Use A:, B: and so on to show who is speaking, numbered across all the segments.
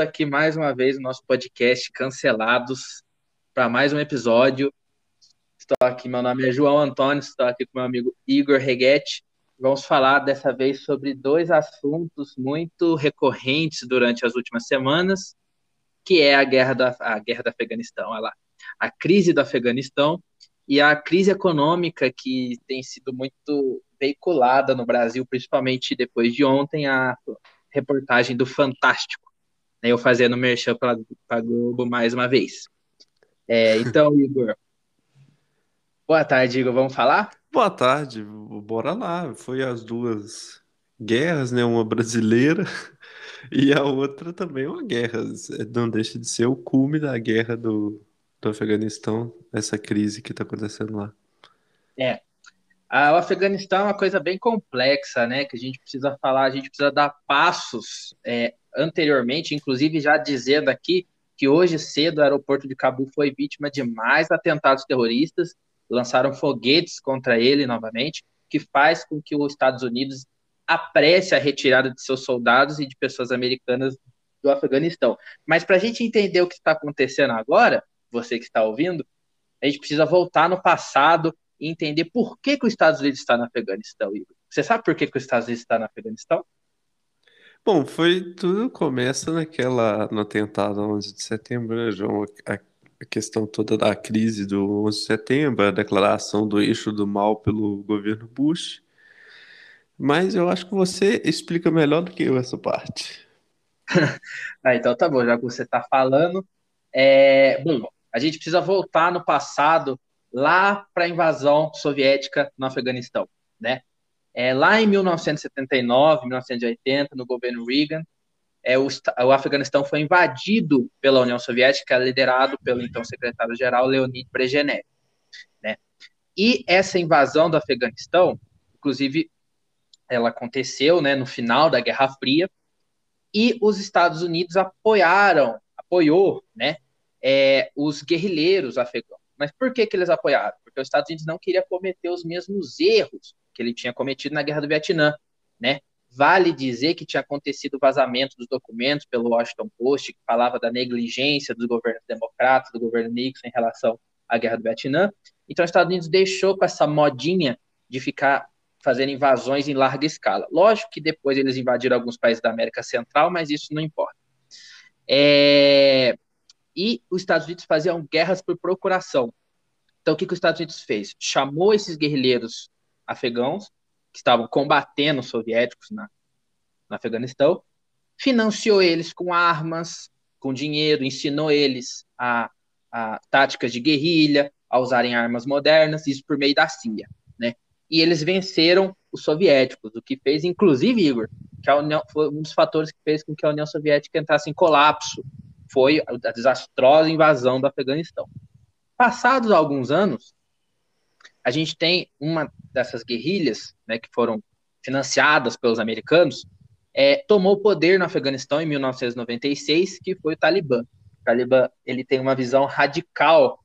A: aqui mais uma vez no nosso podcast Cancelados para mais um episódio. Estou aqui, meu nome é João Antônio, estou aqui com meu amigo Igor Reguete. Vamos falar dessa vez sobre dois assuntos muito recorrentes durante as últimas semanas, que é a guerra, da, a guerra do Afeganistão, lá, a crise do Afeganistão e a crise econômica que tem sido muito veiculada no Brasil, principalmente depois de ontem, a reportagem do Fantástico, né, eu fazendo merchan para a Globo mais uma vez. É, então, Igor, boa tarde, Igor, vamos falar?
B: Boa tarde, bora lá. Foi as duas guerras, né? Uma brasileira e a outra também uma guerra. Não deixa de ser o cume da guerra do, do Afeganistão, essa crise que está acontecendo lá.
A: É. o Afeganistão é uma coisa bem complexa, né? Que a gente precisa falar, a gente precisa dar passos é, anteriormente, inclusive já dizendo aqui que hoje cedo o aeroporto de Cabul foi vítima de mais atentados terroristas, lançaram foguetes contra ele novamente, que faz com que os Estados Unidos apresse a retirada de seus soldados e de pessoas americanas do Afeganistão. Mas para a gente entender o que está acontecendo agora, você que está ouvindo, a gente precisa voltar no passado e entender por que, que os Estados Unidos está no Afeganistão, Igor. Você sabe por que, que os Estados Unidos está no Afeganistão?
B: Bom, foi tudo começa naquela no atentado 11 de setembro, né, João? A, a questão toda da crise do 11 de setembro, a declaração do eixo do mal pelo governo Bush. Mas eu acho que você explica melhor do que eu essa parte.
A: ah, então tá bom, já que você está falando. É, bom, a gente precisa voltar no passado, lá para a invasão soviética no Afeganistão, né? É, lá em 1979, 1980, no governo Reagan, é, o, o, Afeganistão foi invadido pela União Soviética, liderado pelo então secretário-geral Leonid Brezhnev. Né? E essa invasão do Afeganistão, inclusive, ela aconteceu né, no final da Guerra Fria, e os Estados Unidos apoiaram, apoiou né, é, os guerrilheiros afegãos. Mas por que, que eles apoiaram? Porque os Estados Unidos não queria cometer os mesmos erros que ele tinha cometido na Guerra do Vietnã, né? Vale dizer que tinha acontecido o vazamento dos documentos pelo Washington Post, que falava da negligência dos governos democratas, do governo Nixon em relação à Guerra do Vietnã. Então, os Estados Unidos deixou com essa modinha de ficar fazendo invasões em larga escala. Lógico que depois eles invadiram alguns países da América Central, mas isso não importa. É... E os Estados Unidos faziam guerras por procuração. Então, o que, que os Estados Unidos fez? Chamou esses guerrilheiros afegãos que estavam combatendo os soviéticos na, no Afeganistão, financiou eles com armas, com dinheiro, ensinou eles a, a táticas de guerrilha, a usarem armas modernas, isso por meio da CIA, né? E eles venceram os soviéticos, o que fez, inclusive, Igor, que a União, foi um dos fatores que fez com que a União Soviética entrasse em colapso, foi a desastrosa invasão do Afeganistão. Passados alguns anos, a gente tem uma dessas guerrilhas, né, que foram financiadas pelos americanos, é, tomou poder no Afeganistão em 1996, que foi o Talibã. O Talibã ele tem uma visão radical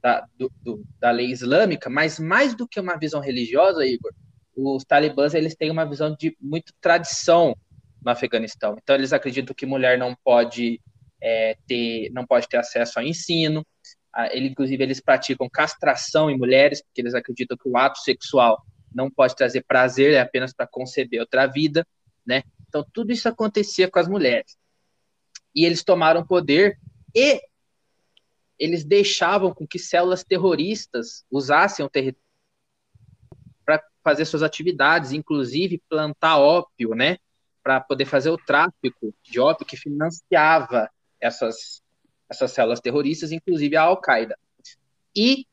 A: da, do, do, da lei islâmica, mas mais do que uma visão religiosa, Igor, os talibãs eles têm uma visão de muito tradição no Afeganistão. Então eles acreditam que mulher não pode é, ter não pode ter acesso ao ensino, ele, inclusive, eles praticam castração em mulheres, porque eles acreditam que o ato sexual não pode trazer prazer, é apenas para conceber outra vida, né? Então, tudo isso acontecia com as mulheres. E eles tomaram poder e eles deixavam com que células terroristas usassem o território para fazer suas atividades, inclusive plantar ópio, né? Para poder fazer o tráfico de ópio que financiava essas essas células terroristas, inclusive a Al-Qaeda. E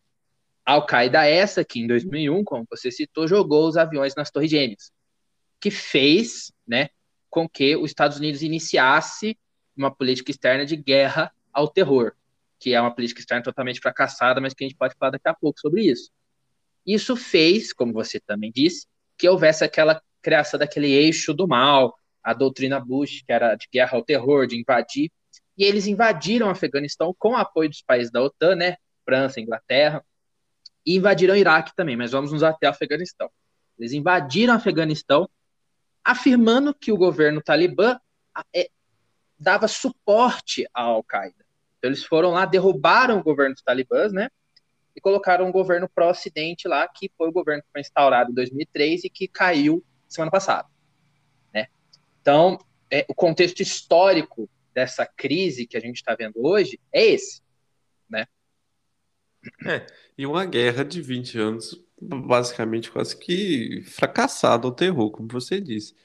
A: a Al-Qaeda essa que em 2001, como você citou, jogou os aviões nas Torres Gêmeas, que fez, né, com que os Estados Unidos iniciasse uma política externa de guerra ao terror, que é uma política externa totalmente fracassada, mas que a gente pode falar daqui a pouco sobre isso. Isso fez, como você também disse, que houvesse aquela criação daquele eixo do mal, a doutrina Bush, que era de guerra ao terror, de invadir e eles invadiram o Afeganistão com o apoio dos países da OTAN, né? França, Inglaterra, e invadiram o Iraque também, mas vamos nos até o Afeganistão. Eles invadiram o Afeganistão, afirmando que o governo talibã é, dava suporte à Al-Qaeda. Então, eles foram lá, derrubaram o governo dos talibãs, né? E colocaram um governo pró-ocidente lá, que foi o governo que foi instaurado em 2003 e que caiu semana passada, né? Então, é, o contexto histórico dessa crise que a gente está vendo hoje é esse, né?
B: É, e uma guerra de 20 anos, basicamente quase que fracassada ao terror, como você disse.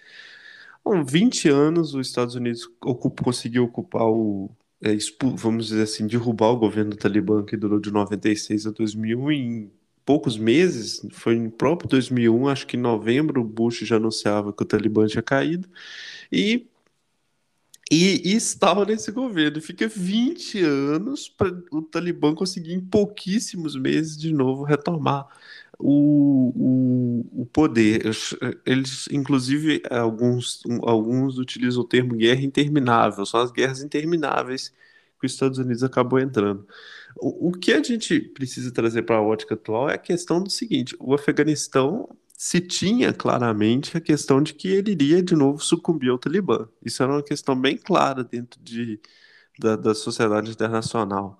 B: Com 20 anos, os Estados Unidos ocupa, conseguiu ocupar o. É, vamos dizer assim, derrubar o governo do Talibã, que durou de 96 a 2000 em poucos meses. Foi em próprio 2001, acho que em novembro, o Bush já anunciava que o Talibã tinha caído. E e, estava nesse governo. Fica 20 anos para o Talibã conseguir, em pouquíssimos meses, de novo retomar o, o, o poder. Eles, inclusive, alguns, alguns utilizam o termo guerra interminável, são as guerras intermináveis que os Estados Unidos acabou entrando. O, o que a gente precisa trazer para a ótica atual é a questão do seguinte: o Afeganistão se tinha claramente a questão de que ele iria de novo sucumbir ao Talibã. Isso era uma questão bem clara dentro de, da, da sociedade internacional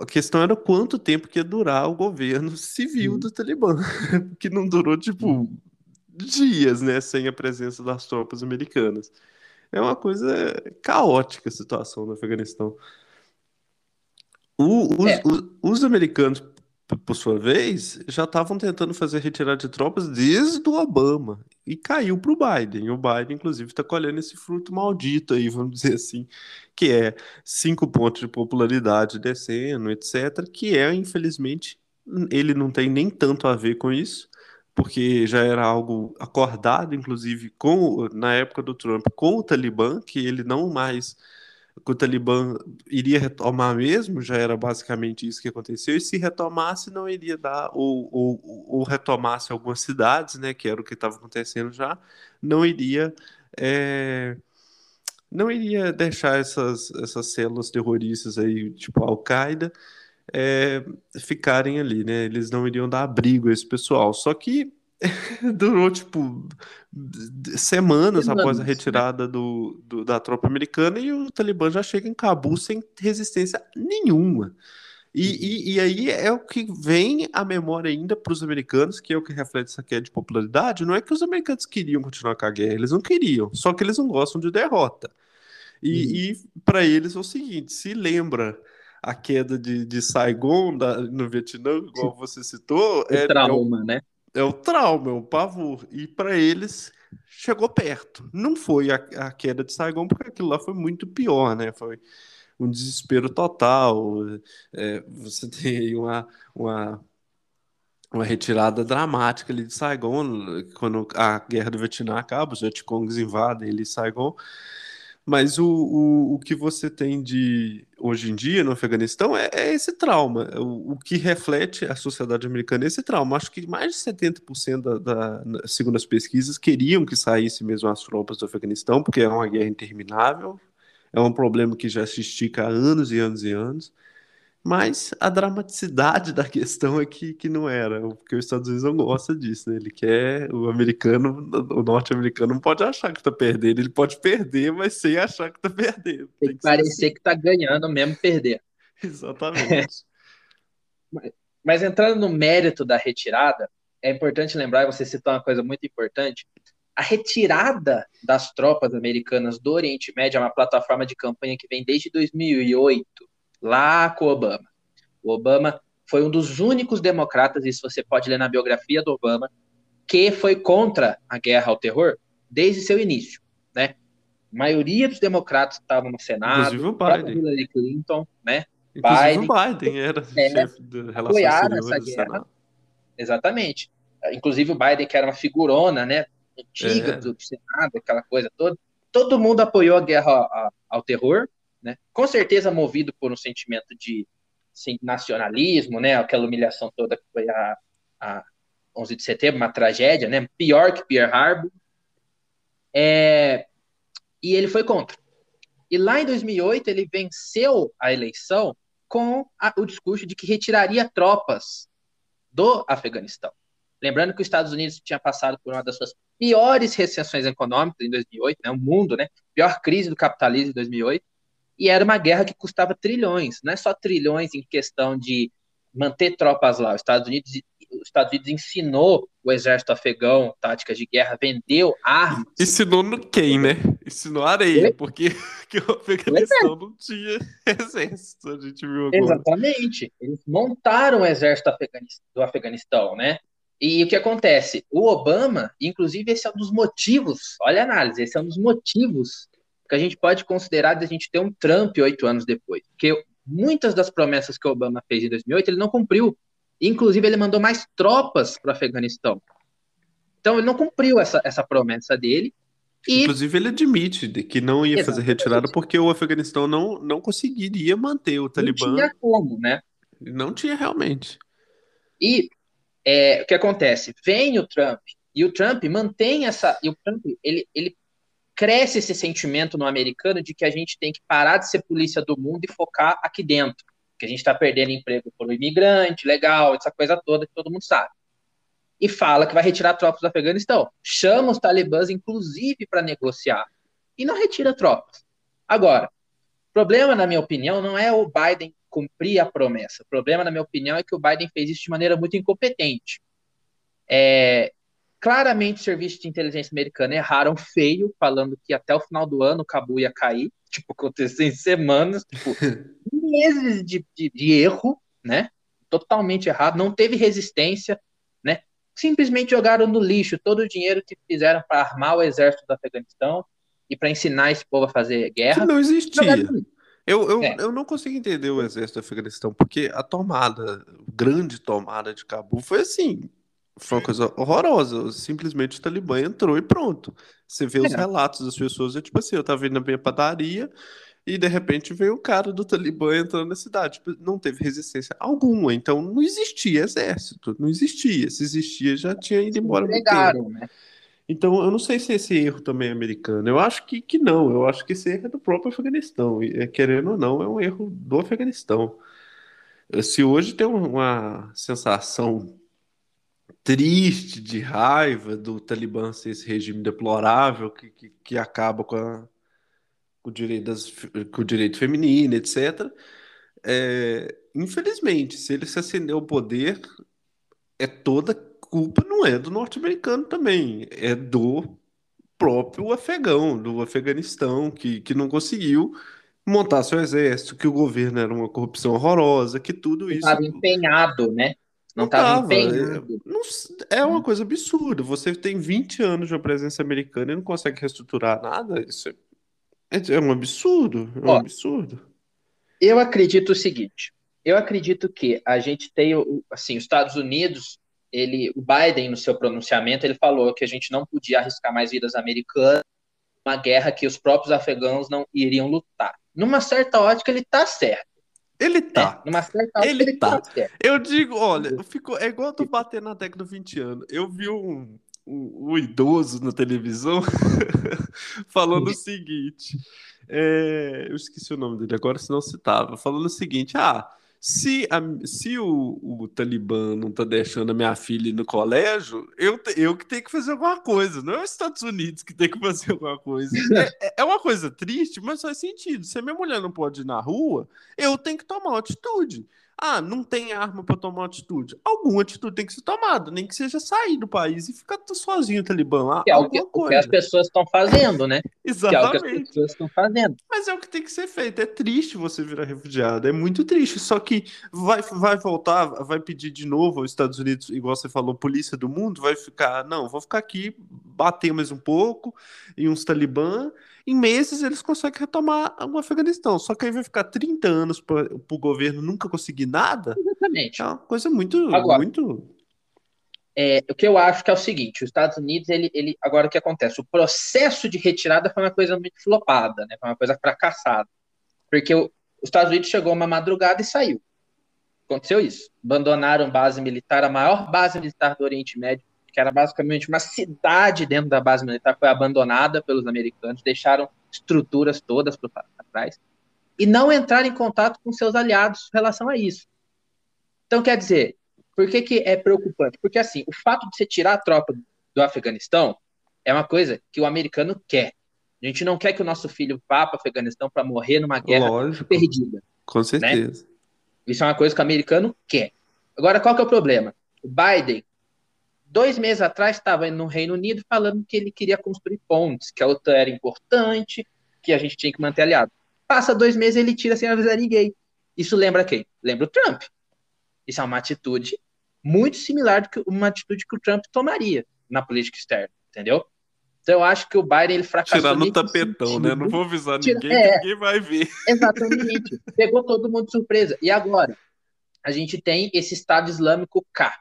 B: a questão era quanto tempo que ia durar o governo civil Sim. do Talibã, que não durou, tipo, dias, né, sem a presença das tropas americanas. É uma coisa caótica a situação no Afeganistão. O, os, é. os, os, americanos por sua vez, já estavam tentando fazer retirada de tropas desde o Obama e caiu para o Biden. O Biden, inclusive, está colhendo esse fruto maldito aí, vamos dizer assim, que é cinco pontos de popularidade descendo, etc. Que é, infelizmente, ele não tem nem tanto a ver com isso, porque já era algo acordado, inclusive, com na época do Trump, com o Talibã, que ele não mais que o Talibã iria retomar mesmo, já era basicamente isso que aconteceu, e se retomasse, não iria dar, ou, ou, ou retomasse algumas cidades, né, que era o que estava acontecendo já, não iria. É, não iria deixar essas, essas células terroristas aí, tipo Al-Qaeda, é, ficarem ali, né? Eles não iriam dar abrigo a esse pessoal. Só que durou tipo semanas, semanas após a né? retirada do, do, da tropa americana e o Talibã já chega em Cabul sem resistência nenhuma. E, uhum. e, e aí é o que vem à memória ainda para os americanos, que é o que reflete essa queda de popularidade. Não é que os americanos queriam continuar com a guerra, eles não queriam, só que eles não gostam de derrota. E, uhum. e para eles é o seguinte: se lembra a queda de, de Saigon da, no Vietnã, igual você citou,
A: o é, trauma, é o, né?
B: É o trauma, é o pavor. E para eles chegou perto. Não foi a, a, queda de Saigon, porque aquilo lá foi muito pior, né? Foi um desespero total. É, você tem uma, uma, uma retirada dramática ali de Saigon, quando a guerra do Vietnã acaba, os Vietcongs invadem ali Saigon. Mas o, o, o que você tem de hoje em dia no Afeganistão é, é esse trauma. O, o, que reflete a sociedade americana é esse trauma. Acho que mais de 70% da, da, segundo as pesquisas, queriam que saísse mesmo as tropas do Afeganistão, porque é uma guerra interminável, é um problema que já se estica há anos e anos e anos. Mas a dramaticidade da questão é que, que não era, porque os Estados Unidos não gosta disso, né? Ele quer, o americano, o norte-americano não pode achar que tá perdendo, ele pode perder, mas sem achar que tá perdendo.
A: Tem, Tem que, parecer assim. que tá ganhando mesmo perder.
B: Exatamente.
A: mas, mas entrando no mérito da retirada, é importante lembrar, e você citou uma coisa muito importante, a retirada das tropas americanas do Oriente Médio é uma plataforma de campanha que vem desde 2008 lá com o Obama. O Obama foi um dos únicos democratas, isso você pode ler na biografia do Obama, que foi contra a guerra ao terror desde seu início, né? A maioria dos democratas estavam no Senado,
B: inclusive o Biden.
A: Hillary Clinton, né?
B: Inclusive Biden, o Biden era é, chefe de relações essa guerra.
A: Exatamente. Inclusive o Biden, que era uma figurona, né? Antiga é. do Senado, aquela coisa toda. Todo mundo apoiou a guerra ao terror, né? Com certeza movido por um sentimento de assim, nacionalismo, né? Aquela humilhação toda que foi a, a 11 de setembro, uma tragédia, né? Pior que Pearl Harbor. É, e ele foi contra. E lá em 2008 ele venceu a eleição com a, o discurso de que retiraria tropas do Afeganistão. Lembrando que os Estados Unidos tinha passado por uma das suas piores recessões econômicas em 2008, né, o mundo, né, pior crise do capitalismo em 2008, e era uma guerra que custava trilhões, não é só trilhões em questão de manter tropas lá. Os Estados Unidos, os Estados Unidos ensinou o exército afegão táticas de guerra, vendeu armas.
B: Ensinou no quem, né? Ensinou areia, porque que o Afeganistão é. não tinha exército, a gente viu agora.
A: Exatamente. Eles montaram o exército do Afeganistão, né? E o que acontece? O Obama, inclusive, esse é um dos motivos, olha a análise, esse é um dos motivos que a gente pode considerar de a gente ter um Trump oito anos depois. Porque muitas das promessas que o Obama fez em 2008 ele não cumpriu. Inclusive, ele mandou mais tropas para o Afeganistão. Então, ele não cumpriu essa, essa promessa dele.
B: E... Inclusive, ele admite que não ia Exatamente. fazer retirada porque o Afeganistão não, não conseguiria manter o Talibã. Não
A: tinha como, né?
B: Não tinha realmente.
A: E é, o que acontece? Vem o Trump, e o Trump mantém essa. E o Trump, ele, ele cresce esse sentimento no americano de que a gente tem que parar de ser polícia do mundo e focar aqui dentro. Que a gente está perdendo emprego por um imigrante, legal, essa coisa toda que todo mundo sabe. E fala que vai retirar tropas do Afeganistão. Chama os talibãs, inclusive, para negociar. E não retira tropas. Agora, o problema, na minha opinião, não é o Biden cumprir a promessa. O problema, na minha opinião, é que o Biden fez isso de maneira muito incompetente. É, claramente, o serviço de inteligência americano erraram feio, falando que até o final do ano o Cabo ia cair. Tipo, aconteceu em semanas, tipo, meses de, de, de erro, né? Totalmente errado, não teve resistência, né? Simplesmente jogaram no lixo todo o dinheiro que fizeram para armar o exército do Afeganistão e para ensinar esse povo a fazer guerra.
B: Que não existia. Eu, eu, é. eu não consigo entender o exército do Afeganistão, porque a tomada, grande tomada de Cabul foi assim, foi uma coisa horrorosa. Simplesmente o Talibã entrou e pronto. Você vê os é. relatos das pessoas, é tipo assim, eu tava indo na minha padaria e de repente veio o cara do Talibã entrando na cidade. Tipo, não teve resistência alguma, então não existia exército, não existia. Se existia, já tinha ido embora.
A: Pegaram, né?
B: Então, eu não sei se esse erro também é americano. Eu acho que, que não. Eu acho que esse erro é do próprio Afeganistão. E, é, querendo ou não, é um erro do Afeganistão. Se hoje tem uma sensação triste, de raiva do Talibã ser esse regime deplorável que, que, que acaba com, a, com, o direito das, com o direito feminino, etc. É, infelizmente, se ele se acender ao poder, é toda culpa não é do norte-americano também, é do próprio afegão, do Afeganistão, que, que não conseguiu montar seu exército, que o governo era uma corrupção horrorosa, que tudo isso.
A: Estava empenhado, né? Não estava empenhado.
B: É, é uma coisa absurda. Você tem 20 anos de presença americana e não consegue reestruturar nada. Isso é, é, é um absurdo. É um Ó, absurdo.
A: Eu acredito o seguinte. Eu acredito que a gente tem, assim, os Estados Unidos, ele, o Biden, no seu pronunciamento, ele falou que a gente não podia arriscar mais vidas americanas uma guerra que os próprios afegãos não iriam lutar. Numa certa ótica, ele está certo.
B: Ele tá.
A: É, numa certa
B: ele, ele tá. tá eu digo, olha, eu fico, é igual eu tô batendo na década do 20 anos. Eu vi um, um, um idoso na televisão falando o seguinte. É, eu esqueci o nome dele agora, se não citava. Falando o seguinte: ah, se, a, se o, o Talibã não tá deixando a minha filha ir no colégio, eu, eu que tenho que fazer alguma coisa. Não é os Estados Unidos que tem que fazer alguma coisa. É, é, é uma coisa triste, mas faz sentido. Se a minha mulher não pode ir na rua, eu tenho que tomar uma atitude. Ah, não tem arma para tomar atitude. Alguma atitude tem que ser tomada, nem que seja sair do país e ficar sozinho o Talibã lá.
A: Que é o que, o que as pessoas estão fazendo, né?
B: Exatamente.
A: Que é o que as pessoas estão fazendo.
B: Mas é o que tem que ser feito. É triste você virar refugiado, é muito triste. Só que vai, vai voltar, vai pedir de novo aos Estados Unidos, igual você falou, polícia do mundo, vai ficar, não, vou ficar aqui, bater mais um pouco em uns Talibã em meses eles conseguem retomar o Afeganistão. Só que aí vai ficar 30 anos para o governo nunca conseguir nada.
A: Exatamente.
B: É uma coisa muito. Agora, muito...
A: É, o que eu acho que é o seguinte: os Estados Unidos, ele, ele, agora o que acontece? O processo de retirada foi uma coisa muito flopada, né? foi uma coisa fracassada. Porque o, os Estados Unidos chegou uma madrugada e saiu. Aconteceu isso. Abandonaram base militar, a maior base militar do Oriente Médio que era basicamente uma cidade dentro da base militar, foi abandonada pelos americanos, deixaram estruturas todas para trás e não entraram em contato com seus aliados em relação a isso. Então, quer dizer, Por que, que é preocupante? Porque, assim, o fato de você tirar a tropa do Afeganistão é uma coisa que o americano quer. A gente não quer que o nosso filho vá para o Afeganistão para morrer numa guerra
B: Lógico.
A: perdida.
B: Com certeza.
A: Isso é uma coisa que o americano quer. Agora, qual que é o problema? O Biden, dois meses atrás, estava no Reino Unido falando que ele queria construir pontes, que a OTAN era importante, que a gente tinha que manter aliado. Passa dois meses ele tira sem avisar ninguém. Isso lembra quem? Lembra o Trump. Isso é uma atitude muito similar do que uma atitude que o Trump tomaria na política externa, entendeu? Então eu acho que o Biden ele fracassou.
B: Tirar no tapetão,
A: sentido.
B: né? Não vou avisar
A: Tira-
B: ninguém,
A: é.
B: ninguém vai ver.
A: Exatamente. Pegou todo mundo de surpresa. E agora? A gente tem esse Estado Islâmico K,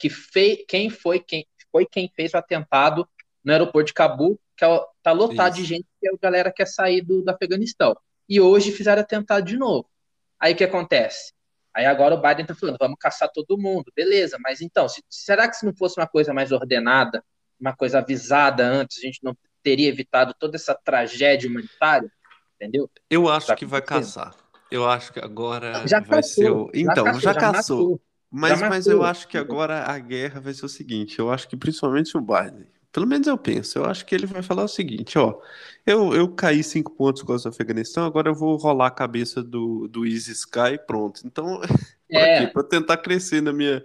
A: que fez quem foi quem foi quem fez o atentado no aeroporto de Cabul, que é, tá lotado
B: Isso.
A: de gente que a galera quer sair do, do Afeganistão. E hoje fizeram atentado de novo. Aí o que acontece? Aí agora o Biden tá falando, vamos caçar todo mundo, beleza, mas então, se- será que se não fosse uma coisa mais ordenada, uma coisa avisada antes, a gente não teria evitado toda essa tragédia humanitária? Entendeu?
B: Eu acho
A: Tá
B: que vai caçar. Eu acho que agora
A: Já
B: vai
A: caçou,
B: ser o. Então,
A: caçou,
B: já caçou.
A: matou.
B: Mas, mas eu acho que agora a guerra vai ser o seguinte: eu acho que principalmente o Biden, pelo menos eu penso, eu acho que ele vai falar o seguinte: ó, eu, eu caí cinco pontos com o Afeganistão, agora eu vou rolar a cabeça do, do Easy Sky e pronto. Então,
A: É.
B: Pra tentar crescer na minha.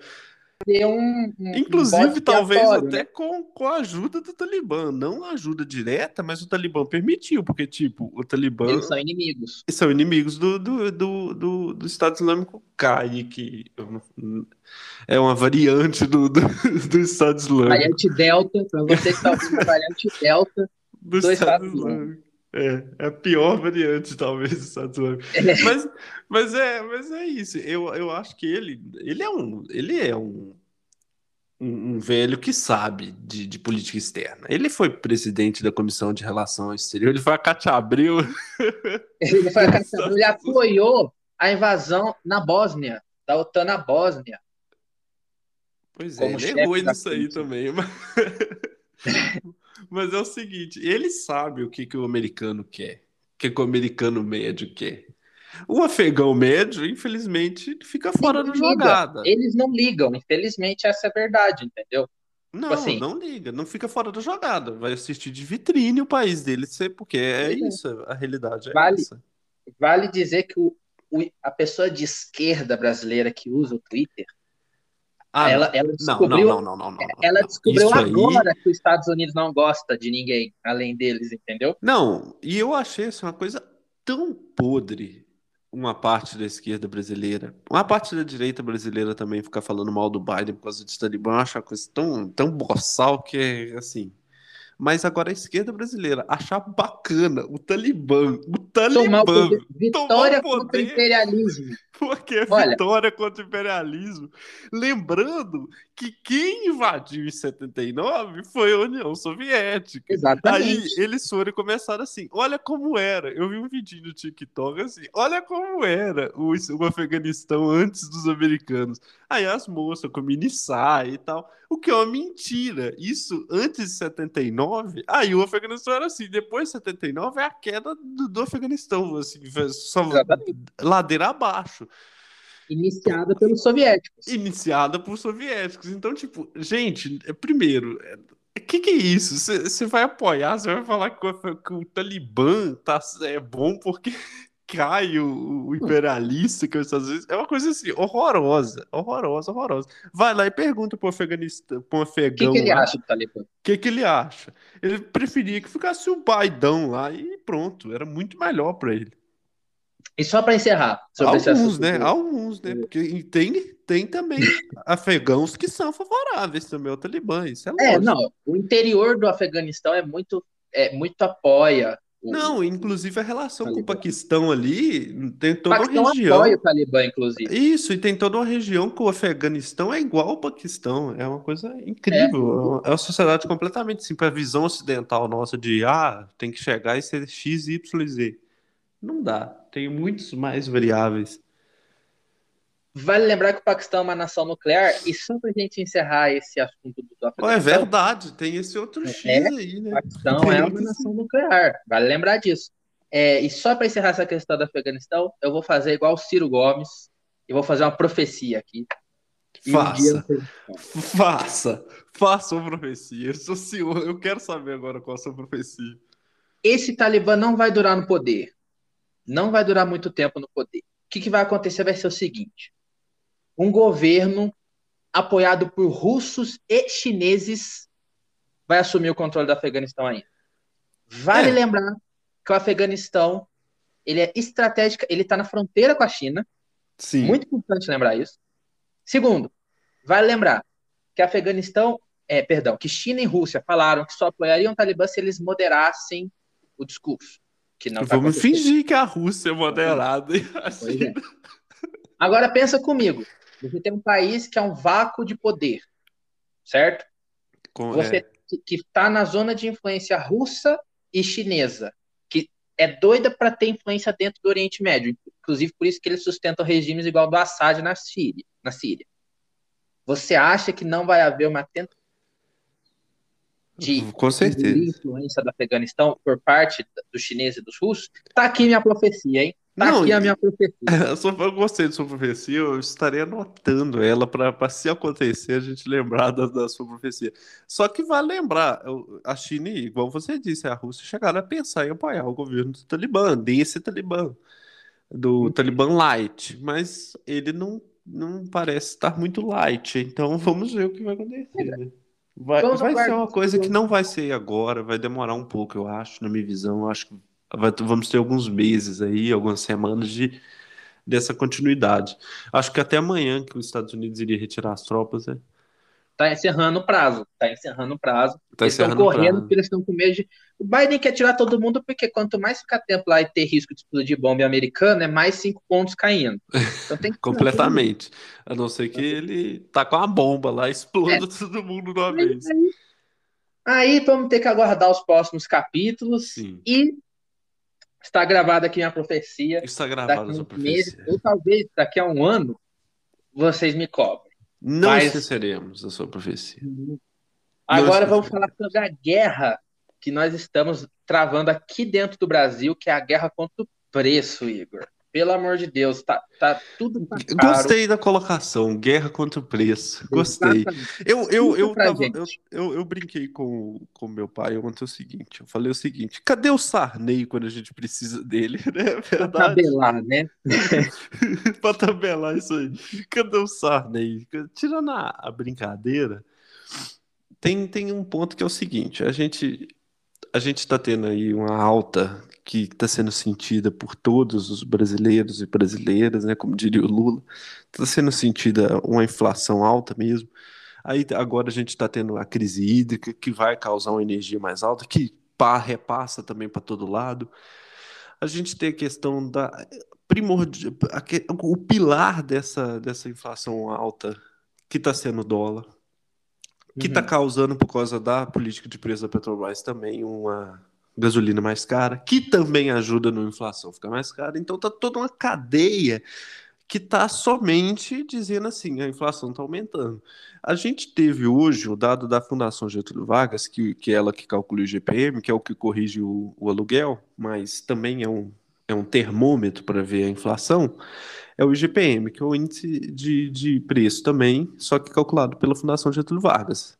A: Ter um, um
B: Inclusive,
A: bode
B: talvez até
A: né?
B: com, com a ajuda do Talibã. Não a ajuda direta, mas o Talibã permitiu, porque, tipo, o Talibã.
A: Eles são inimigos.
B: São inimigos do, do, do, do, do Estado Islâmico CAI, que é uma variante do, do, do Estado Islâmico.
A: Variante Delta, para você que está ouvindo, variante Delta.
B: Do
A: do
B: Estado
A: Estado
B: Islâmico. É, é a pior variante, talvez, do Estado Islâmico. Mas, mas, é, mas é isso. Eu, eu acho que ele, ele é um, ele é um, um, velho que sabe de, de política externa. Ele foi presidente da Comissão de Relações Exteriores, ele foi a Cátia Abreu.
A: Ele, foi, ele apoiou a invasão na Bósnia, da OTAN na Bósnia.
B: Pois é,
A: Como
B: ele errou
A: da
B: nisso aí também. Mas... mas é o seguinte, ele sabe o que, que o americano quer, o que, que o americano médio quer. O afegão médio, infelizmente, fica fora da jogada.
A: Eles não ligam, infelizmente essa é a verdade, entendeu?
B: Não,
A: assim-
B: não liga, não fica fora da jogada. Vai assistir de vitrine o país dele, porque é
A: é.
B: isso, a realidade é
A: Vale.
B: essa.
A: Vale dizer que o, o- a pessoa de esquerda brasileira que usa o Twitter,
B: Ah,
A: ela, ela
B: não,
A: descobriu,
B: não, não, não, não, não,
A: ela descobriu agora que os Estados Unidos não gosta de ninguém além deles, entendeu?
B: Não, e eu achei isso uma coisa tão podre, uma parte da esquerda brasileira, uma parte da direita brasileira também ficar falando mal do Biden por causa de Talibã, eu acho uma coisa tão, tão boçal que é assim. Mas agora a esquerda brasileira achar bacana o Talibã, o Talibã,
A: poder. Vitória
B: poder.
A: contra o imperialismo.
B: porque é
A: Olha.
B: vitória contra o imperialismo. Lembrando que quem invadiu em 79 foi a União Soviética. Aí
A: Exatamente.
B: eles foram e começaram assim: olha como era. Eu vi um vídeo no TikTok assim: olha como era o, o Afeganistão antes dos americanos. Aí as moças com mini saia e tal. O que é uma mentira. Isso antes de 79, aí o Afeganistão era assim. Depois de 79 é a queda do, do Afeganistão. Assim, só
A: Exatamente.
B: ladeira abaixo
A: Iniciada pelos soviéticos.
B: iniciada por soviéticos. Então, tipo, gente, é, primeiro, o que, que é isso? Você vai apoiar, você vai falar que o, que o Talibã tá, é bom porque cai o, o imperialista que os Estados Unidos. É uma coisa assim, horrorosa, horrorosa, horrorosa. Vai lá e pergunta pro Afeganistão, pro
A: O
B: afegão
A: que, que ele
B: lá,
A: acha do Talibã?
B: o que, que ele acha. Ele preferia que ficasse o Baidão lá e pronto, era muito melhor pra ele.
A: E só para encerrar esse
B: Alguns, né? Alguns, né? Porque tem, tem também afegãos que são favoráveis também ao Talibã, isso é
A: É,
B: lógico.
A: não, o interior do Afeganistão é muito, é, muito apoia.
B: Não, inclusive a relação com o. Paquistão ali tem toda uma região.
A: apoia o Talibã, inclusive.
B: Isso, e tem toda uma região que o Afeganistão é igual ao Paquistão. É uma coisa incrível. É uma sociedade completamente assim, para a visão ocidental nossa de ah, tem que chegar e ser X, Y, Z. Não dá. Tem muitos mais variáveis.
A: Vale lembrar que o Paquistão é uma nação nuclear, e só pra gente encerrar esse assunto do
B: Oh, é
A: Afeganistão,
B: verdade, tem esse outro X
A: É,
B: aí,
A: o
B: né?
A: Paquistão
B: Tem
A: é uma nação nuclear, vale lembrar disso. É, e só para encerrar essa questão do Afeganistão, eu vou fazer igual o Ciro Gomes, e vou fazer uma profecia aqui.
B: Faça. Um faça. Faça uma profecia. Eu sou senhor. Eu quero saber agora qual é a sua profecia.
A: Esse Talibã não vai durar no poder. Não vai durar muito tempo no poder. O que, que vai acontecer vai ser o seguinte: um governo apoiado por russos e chineses vai assumir o controle do Afeganistão ainda. Vale é. lembrar que o Afeganistão ele é estratégico, ele está na fronteira com a China.
B: Sim.
A: Muito importante lembrar isso. Segundo, vale lembrar que Afeganistão, é, perdão, que China e Rússia falaram que só apoiariam o Talibã se eles moderassem o discurso. Que não
B: tá Vamos fingir que a Rússia é moderada. É.
A: Agora pensa comigo. Você tem um país que é um vácuo de poder, certo? Com, Você é... que está na zona de influência russa e chinesa é doida para ter influência dentro do Oriente Médio, inclusive por isso que eles sustentam regimes igual do Assad na Síria. Na Síria. Você acha que não vai haver uma tentativa de
B: Com certeza.
A: influência do Afeganistão por parte dos chineses e dos russos? Tá aqui minha profecia, hein? Tá Não, aqui a minha profecia.
B: Eu gostei da sua profecia, eu estaria anotando ela para se acontecer a gente lembrar da, da, sua profecia. Só que vai lembrar, a China, igual você disse, a Rússia chegaram a pensar em apoiar o governo do Talibã, desse Talibã, do hum. Talibã light, mas ele não, não parece estar muito light, então vamos ver o que vai acontecer. Né? Vai, vai ser uma coisa que não vai ser agora, vai demorar um pouco, eu acho, na minha visão, eu acho que vai, vamos ter alguns meses aí, algumas semanas de dessa continuidade. Acho que até amanhã que os Estados Unidos iria retirar as tropas, né?
A: Tá encerrando o prazo, tá encerrando o prazo. Tá eles estão correndo porque eles estão com medo de. O Biden quer tirar todo mundo porque quanto mais ficar tempo lá e ter risco de explodir bomba americana, é mais cinco pontos caindo.
B: Então tem que Completamente. A não ser que ele tá com a bomba lá, exploda é. todo mundo de uma vez.
A: Aí, aí, vamos ter que aguardar os próximos capítulos Sim. e está gravada aqui minha profecia.
B: Está gravada a sua profecia.
A: Ou talvez daqui a um ano vocês me cobrem.
B: Não Mas... esqueceremos a sua profecia.
A: Agora vamos falar sobre a guerra que nós estamos travando aqui dentro do Brasil, que é a guerra contra o preço, Igor. Pelo amor de Deus, tá, tá tudo tá
B: Gostei da colocação, guerra contra o preço. Gostei. Eu, eu, eu, tava, eu, eu, eu, brinquei com, com meu pai ontem o seguinte: eu falei o seguinte, cadê o Sarney quando a gente precisa dele, né?
A: Verdade? Pra tabelar, né?
B: pra tabelar isso aí. Cadê o Sarney? Tirando a, a brincadeira, tem, tem um ponto que é o seguinte: a gente a gente está tendo aí uma alta que está sendo sentida por todos os brasileiros e brasileiras, né, como diria o Lula, está sendo sentida uma inflação alta mesmo. Aí agora a gente está tendo a crise hídrica, que vai causar uma energia mais alta, que pá, repassa também para todo lado. A gente tem a questão da primordial, o pilar dessa, dessa inflação alta, que está sendo o dólar, que está uhum. causando, por causa da política de preço da Petrobras, também uma gasolina mais cara, que também ajuda na inflação ficar mais cara. Então tá toda uma cadeia que está somente dizendo assim, a inflação está aumentando. A gente teve hoje o dado da Fundação Getúlio Vargas, que, que é ela que calcula o IGPM, que é o que corrige o, o aluguel, mas também é um, é um termômetro para ver a inflação, é o IGPM, que é o índice de, de preço também, só que calculado pela Fundação Getúlio Vargas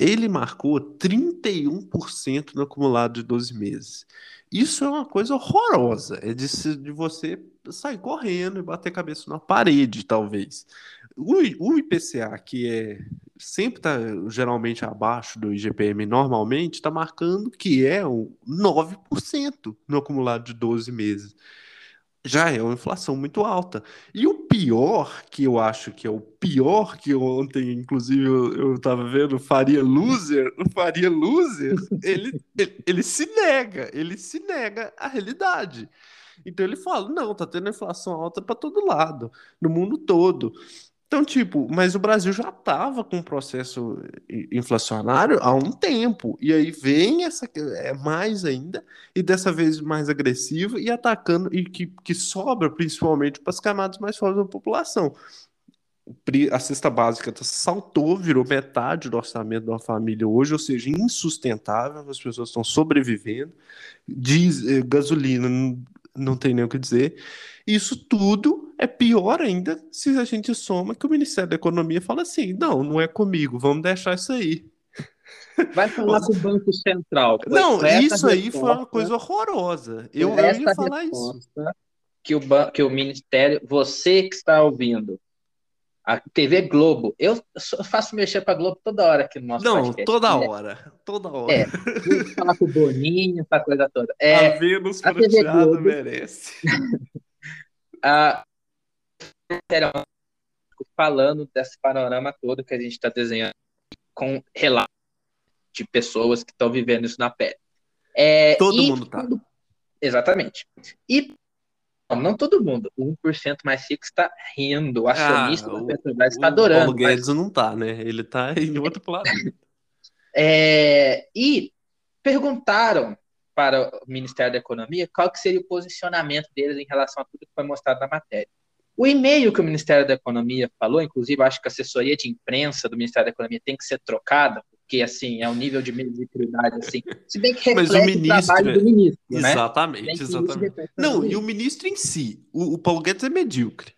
B: ele marcou 31% no acumulado de 12 meses. Isso é uma coisa horrorosa. É de, de você sair correndo e bater a cabeça na parede, talvez. O, IPCA, que é sempre está geralmente abaixo do IGPM normalmente, está marcando que é um 9% no acumulado de 12 meses já é uma inflação muito alta. E o pior, que eu acho que é o pior, que ontem, inclusive, eu, estava vendo, Faria Loser, o Faria Loser, ele, ele, ele, se nega, ele se nega à realidade. Então ele fala, não, tá tendo inflação alta para todo lado, no mundo todo. Então, tipo, mas o Brasil já estava com um processo inflacionário há um tempo. E aí vem essa é mais ainda, e dessa vez mais agressiva, e atacando, e que, que sobra principalmente para as camadas mais fortes da população. A cesta básica saltou, virou metade do orçamento de uma família hoje, ou seja, insustentável, as pessoas estão sobrevivendo. Diz, eh, gasolina não tem nem o que dizer. Isso tudo é pior ainda se a gente soma que o Ministério da Economia fala assim: não, não é comigo, vamos deixar isso aí.
A: Vai falar com o Banco Central.
B: Não, isso aí foi uma coisa horrorosa. Eu, eu ia falar isso.
A: Que o, que o Ministério, você que está ouvindo, a TV Globo, eu faço mexer para Globo toda hora aqui no nosso
B: Não,
A: podcast.
B: toda é, hora, toda hora.
A: É, falar com o Boninho, essa coisa toda. É,
B: a Vênus a TV Globo, merece.
A: a, falando desse panorama todo que a gente está desenhando com relatos de pessoas que estão vivendo isso na pele. É,
B: todo mundo tá.
A: Exatamente. E não, não todo mundo. O 1% mais rico está rindo. O acionista ah, da Petrobras está adorando. O
B: Paulo Guedes mas... não está, né? Ele está em outro planeta.
A: É, e perguntaram para o Ministério da Economia qual que seria o posicionamento deles em relação a tudo que foi mostrado na matéria. O e-mail que o Ministério da Economia falou, inclusive, acho que a assessoria de imprensa do Ministério da Economia tem que ser trocada, porque assim é um nível de mediocridade assim. Se bem que reflete Mas o, ministro, o trabalho do ministro,
B: né? Exatamente, exatamente. Não, e o ministro em si, o, o Paulo Guedes é medíocre.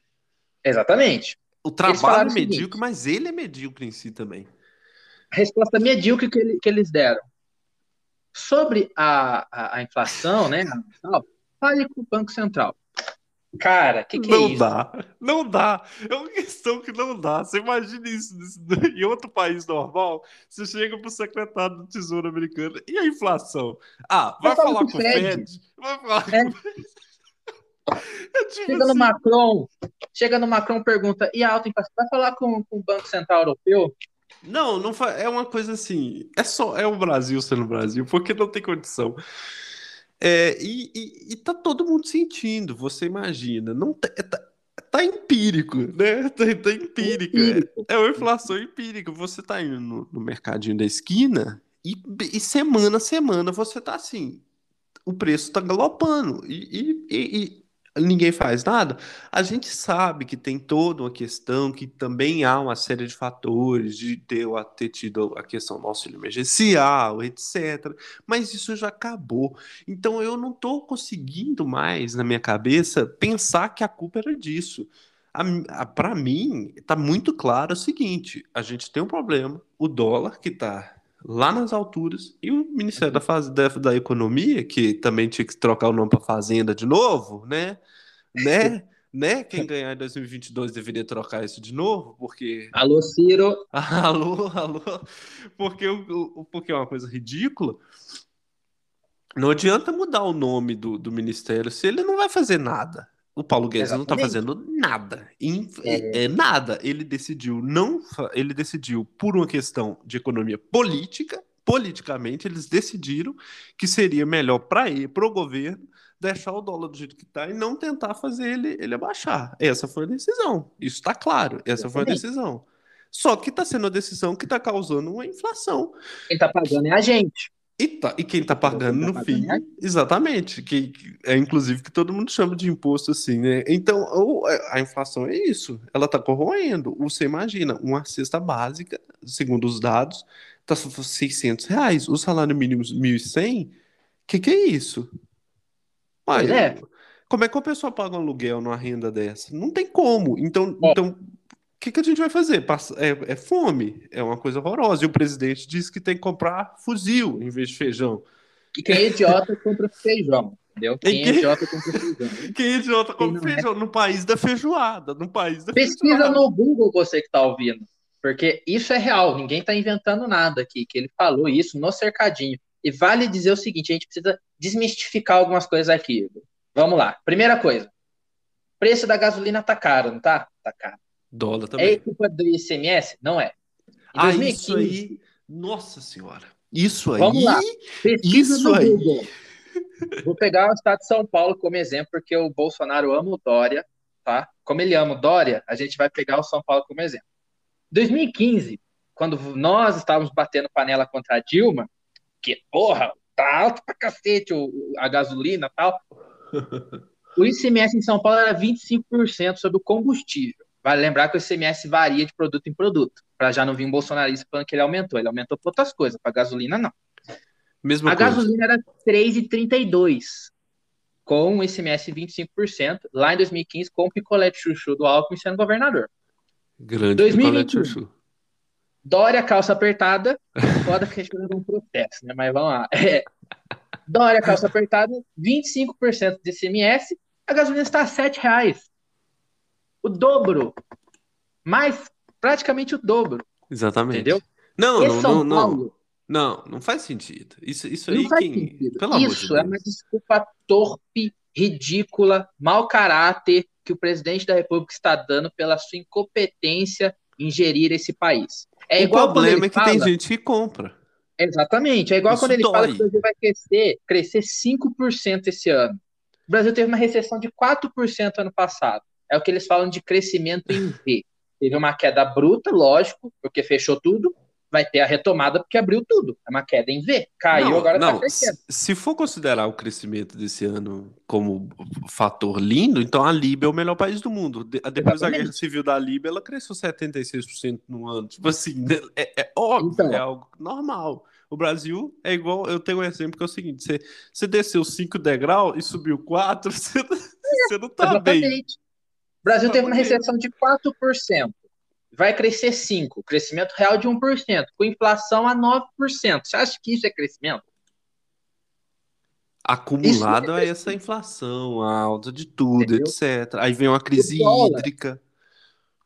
A: Exatamente.
B: O trabalho é medíocre, seguinte, mas ele é medíocre em si também.
A: A resposta medíocre que, ele, que eles deram. Sobre a, a, a inflação, né? Fale com o Banco Central. Cara, que que
B: não
A: é isso?
B: Não dá, não dá. É uma questão que não dá. Você imagina isso em outro país normal? Você chega pro secretário do Tesouro americano e a inflação? Ah, vai falar com o Fed. Fed. Vai falar é. com
A: é tipo chega assim... no Macron, chega no Macron pergunta, e a alta inflação? Vai falar com, com o Banco Central Europeu?
B: Não, não é uma coisa assim. É só é o Brasil sendo o Brasil, porque não tem condição. É, e, e, e, tá todo mundo sentindo, você imagina. Não tá, tá, tá empírico, né? Tá, tá empírico. É, é uma inflação empírica. Você tá indo no, no mercadinho da esquina e, e, semana a semana você tá assim. O preço tá galopando. E, ninguém faz nada, a gente sabe que tem toda uma questão, que também há uma série de fatores de ter, ter tido a questão do auxílio emergencial, etc. Mas isso já acabou. Então eu não estou conseguindo mais, na minha cabeça, pensar que a culpa era disso. Para mim, está muito claro o seguinte: a gente tem um problema, o dólar que está lá nas alturas, e o Ministério da, Faz... da, da Economia, que também tinha que trocar o nome para Fazenda de novo, né? Né? né? Quem ganhar em 2022 deveria trocar isso de novo, porque.
A: Alô, Ciro!
B: alô, alô! Porque, porque é uma coisa ridícula. Não adianta mudar o nome do, do ministério se ele não vai fazer nada. O Paulo Guedes Exatamente. não está fazendo nada. É... é... nada. Ele decidiu não. Ele decidiu por uma questão de economia política. Politicamente, eles decidiram que seria melhor para ele, para o governo, deixar o dólar do jeito que está e não tentar fazer ele, ele abaixar. Essa foi a decisão. Isso está claro. Essa Exatamente. foi a decisão. Só que está sendo a decisão que está causando uma inflação.
A: Quem está pagando é a gente.
B: E, tá, e quem está pagando quem tá no fim, é exatamente, que, que, é inclusive que todo mundo chama de imposto assim, né? Então, a inflação é isso, ela está corroendo. Você imagina, uma cesta básica, segundo os dados, está 600 reais, o salário mínimo 1.100, o que, que é isso? Mas, é. Como é que a pessoa paga um aluguel numa renda dessa? Não tem como. Então, então que, que a gente vai fazer? É, é, fome, é uma coisa horrorosa. E o presidente disse que tem que comprar fuzil em vez de feijão.
A: E quem é idiota compra feijão. Entendeu? Quem, quem é idiota compra
B: feijão. Quem é idiota compra quem é? feijão? É... No país da feijoada. No país da
A: Pesquisa
B: feijoada.
A: no Google você que está ouvindo. Porque isso é real, ninguém está inventando nada aqui, que ele falou isso no cercadinho. E vale dizer o seguinte: a gente precisa desmistificar algumas coisas aqui. Vamos lá. Primeira coisa: preço da gasolina tá caro, não tá? Tá caro.
B: Dólar também.
A: É culpa do ICMS? Não é.
B: Em ah, 2015, isso aí. Nossa Senhora. Isso aí.
A: Vamos lá. Pesquisa isso aí. Google. Vou pegar o estado de São Paulo como exemplo, porque o Bolsonaro ama o Dória, tá? Como ele ama o Dória, a gente vai pegar o São Paulo como exemplo. 2015, quando nós estávamos batendo panela contra a Dilma, que, porra, tá alto pra cacete a gasolina e tal. O ICMS em São Paulo era 25% sobre o combustível. Vale lembrar que o ICMS varia de produto em produto, para já não vir um bolsonarista falando que ele aumentou. Ele aumentou por outras coisas, para gasolina não. Mesma a coisa. gasolina era 3,32 com o ICMS 25%, lá em 2015, com o picolé de chuchu do Alckmin sendo governador.
B: Grande
A: 2021.
B: picolé de chuchu.
A: Dória, calça apertada. Foda que a gente um protesto, né? Mas vamos lá. É. Dória, calça apertada, 25% de ICMS. A gasolina está a 7 reais. O dobro. Mais, praticamente o dobro.
B: Exatamente.
A: Entendeu?
B: Não, não, não, não. Não, não faz sentido. Isso, isso
A: não
B: aí
A: faz
B: quem.
A: sentido.
B: Pelo amor de
A: Isso é uma desculpa torpe, ridícula, mau caráter que o presidente da República está dando pela sua incompetência em gerir esse país. É
B: o
A: igual
B: problema é que
A: fala...
B: tem gente que compra.
A: Exatamente. É igual
B: Isso
A: quando ele fala
B: dói.
A: que o Brasil vai crescer, crescer 5% esse ano. O Brasil teve uma recessão de 4% ano passado. É o que eles falam de crescimento em V. Teve uma queda bruta, lógico, porque fechou tudo. Vai ter a retomada porque abriu tudo. É uma queda em V. Caiu,
B: Não,
A: agora está
B: não,
A: crescendo.
B: se, for considerar o crescimento desse ano como fator lindo, então a Líbia é o melhor país do mundo. De- depois da
A: Exatamente.
B: guerra civil da Líbia, ela cresceu 76% no ano. Tipo assim, é, é óbvio,
A: Então.
B: é algo normal. O Brasil é igual, eu tenho um exemplo que é o seguinte: você, você desceu 5 degraus e subiu 4, você, você não tá bem.
A: O Brasil teve uma recessão de 4%. Vai crescer 5%. Crescimento real de 1%. Com inflação a 9%. Você acha que isso é crescimento?
B: Acumulado a essa inflação, a alta de tudo,
A: Entendeu?
B: etc. Aí vem uma crise hídrica.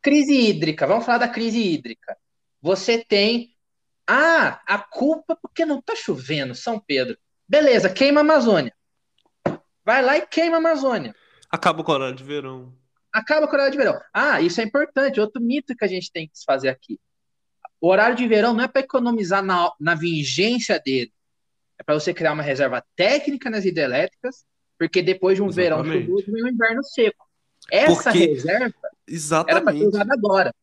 A: Crise hídrica, vamos falar da crise hídrica. Você tem. Ah, a culpa porque não tá chovendo, São Pedro. Beleza, queima a Amazônia. Vai lá e queima a Amazônia.
B: Acaba o horário de verão.
A: Acaba com o horário de verão. Ah, isso é importante. Outro mito que a gente tem que desfazer aqui. O horário de verão não é para economizar na, na vigência dele. É para você criar uma reserva técnica nas hidrelétricas, porque depois de um verão
B: Exatamente.
A: chuvoso vem um inverno seco. Essa
B: Porque-
A: reserva era para ser
B: Exatamente.
A: usada agora.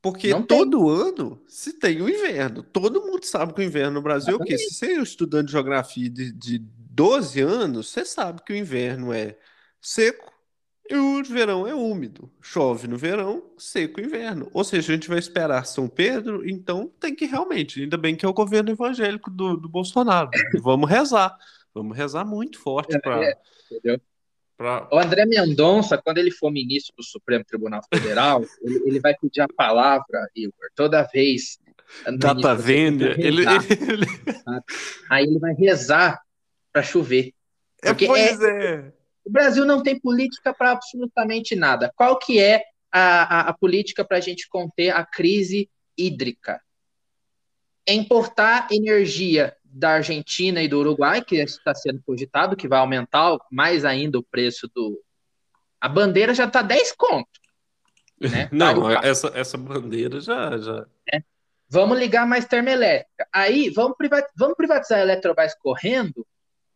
B: Porque
A: Não tem.
B: todo ano se tem o inverno. Todo mundo sabe que o inverno no Brasil é o quê? Se você é um estudante de geografia de, de 12 anos, você sabe que o inverno é seco e o verão é úmido. Chove no verão, seco no inverno. Ou seja, a gente vai esperar São Pedro, então tem que realmente. Ainda bem que é o governo evangélico do, do Bolsonaro. Vamos rezar. Vamos rezar muito forte para.
A: Entendeu?
B: Pra...
A: O André Mendonça, quando ele for ministro do Supremo Tribunal Federal, ele, ele vai pedir a palavra, Igor, toda vez.
B: Data
A: início,
B: venda,
A: vai
B: ele, ele-
A: Aí ele vai rezar para chover.
B: É, pois é.
A: O Brasil não tem política para absolutamente nada. Qual que é a, a, a política para a gente conter a crise hídrica? É importar energia da Argentina e do Uruguai, que está sendo cogitado, que vai aumentar mais ainda o preço do. A bandeira já está 10 conto. Né?
B: Não, essa, essa bandeira já, já.
A: Vamos ligar mais termoelétrica. Aí vamos privatizar, vamos privatizar a Eletrobras correndo,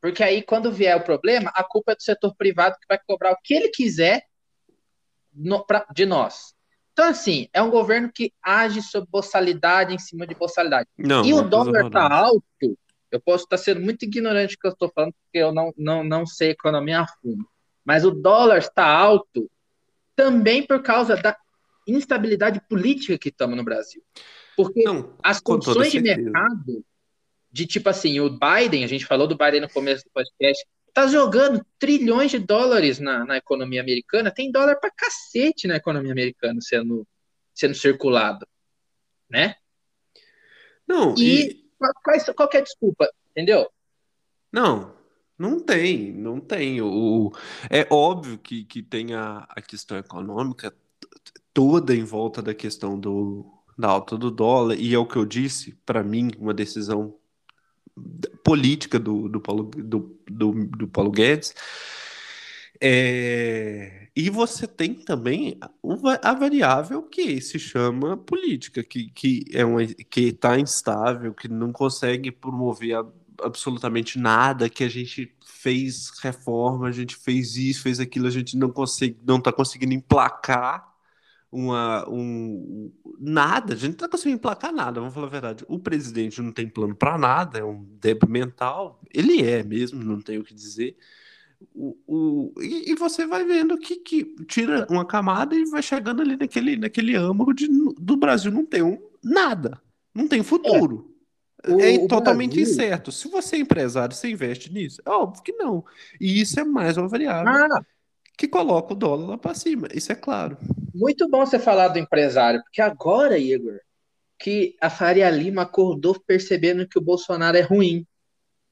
A: porque aí quando vier o problema, a culpa é do setor privado que vai cobrar o que ele quiser no- pra- de nós. Então, assim, é um governo que age sob boçalidade em cima de boçalidade.
B: Não,
A: e o dólar está alto. Eu posso estar sendo muito ignorante do que eu estou falando, porque eu não, não, não sei economia a fundo. Mas o dólar está alto também por causa da instabilidade política que estamos no Brasil. Porque
B: Não,
A: as condições de mercado, de tipo assim, o Biden, a gente falou do Biden no começo do podcast, tá jogando trilhões de dólares na, na economia americana, tem dólar pra cacete na economia americana sendo, sendo circulado, né?
B: Não,
A: E-
B: e,
A: Qual, qual, é a desculpa, entendeu?
B: não, não tem, não tem. O, é óbvio que, que tem a, a questão econômica toda em volta da questão do, da alta do dólar, e é o que eu disse, para mim, uma decisão política do, do, Paulo, do, do, do Paulo Guedes. É, e você tem também a variável que se chama política, que, que é que está instável, que não consegue promover a- absolutamente nada, que a gente fez reforma, a gente fez isso, fez aquilo, a gente não consegue, não está conseguindo emplacar uma, um, nada, a gente não está conseguindo emplacar nada, vamos falar a verdade. O presidente não tem plano para nada, é um débil mental, ele é mesmo, não tenho o que dizer. O, o, e, e você vai vendo que, que tira uma camada e vai chegando ali naquele, naquele âmago de, do Brasil não tem um, nada, não tem futuro. O, é totalmente Brasil... incerto. Se você é empresário, você investe nisso? É óbvio que não. E isso é mais uma variável ah. Que coloca o dólar lá para cima. Isso é claro.
A: Muito bom você falar do empresário, porque agora, Igor, que a Faria Lima acordou percebendo que o Bolsonaro é ruim.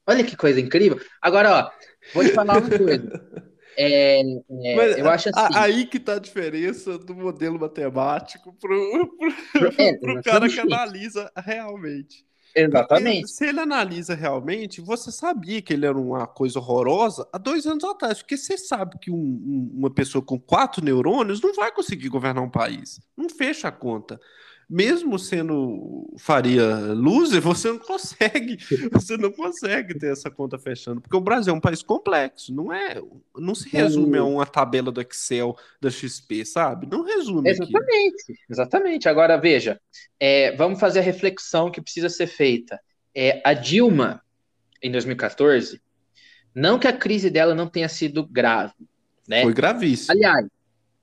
A: Olha que coisa incrível. Agora, ó, vou te falar uma coisa. É, é, Mas, eu acho assim.
B: Aí que tá a diferença do modelo matemático pro, pro, é, pro cara que analisa realmente.
A: Exatamente.
B: Porque se ele analisa realmente, você sabia que ele era uma coisa horrorosa há dois anos atrás, porque você sabe que um, um, uma pessoa com quatro neurônios não vai conseguir governar um país. Não fecha a conta mesmo sendo Faria loser, você não consegue, você não consegue ter essa conta fechando, porque o Brasil é um país complexo, não é, não se resume a uma tabela do Excel da XP, sabe? Não resume.
A: Exatamente, aqui. exatamente. Agora veja, é, vamos fazer a reflexão que precisa ser feita. É, a Dilma, em 2014, não que a crise dela não tenha sido grave, né?
B: Foi gravíssimo.
A: Aliás,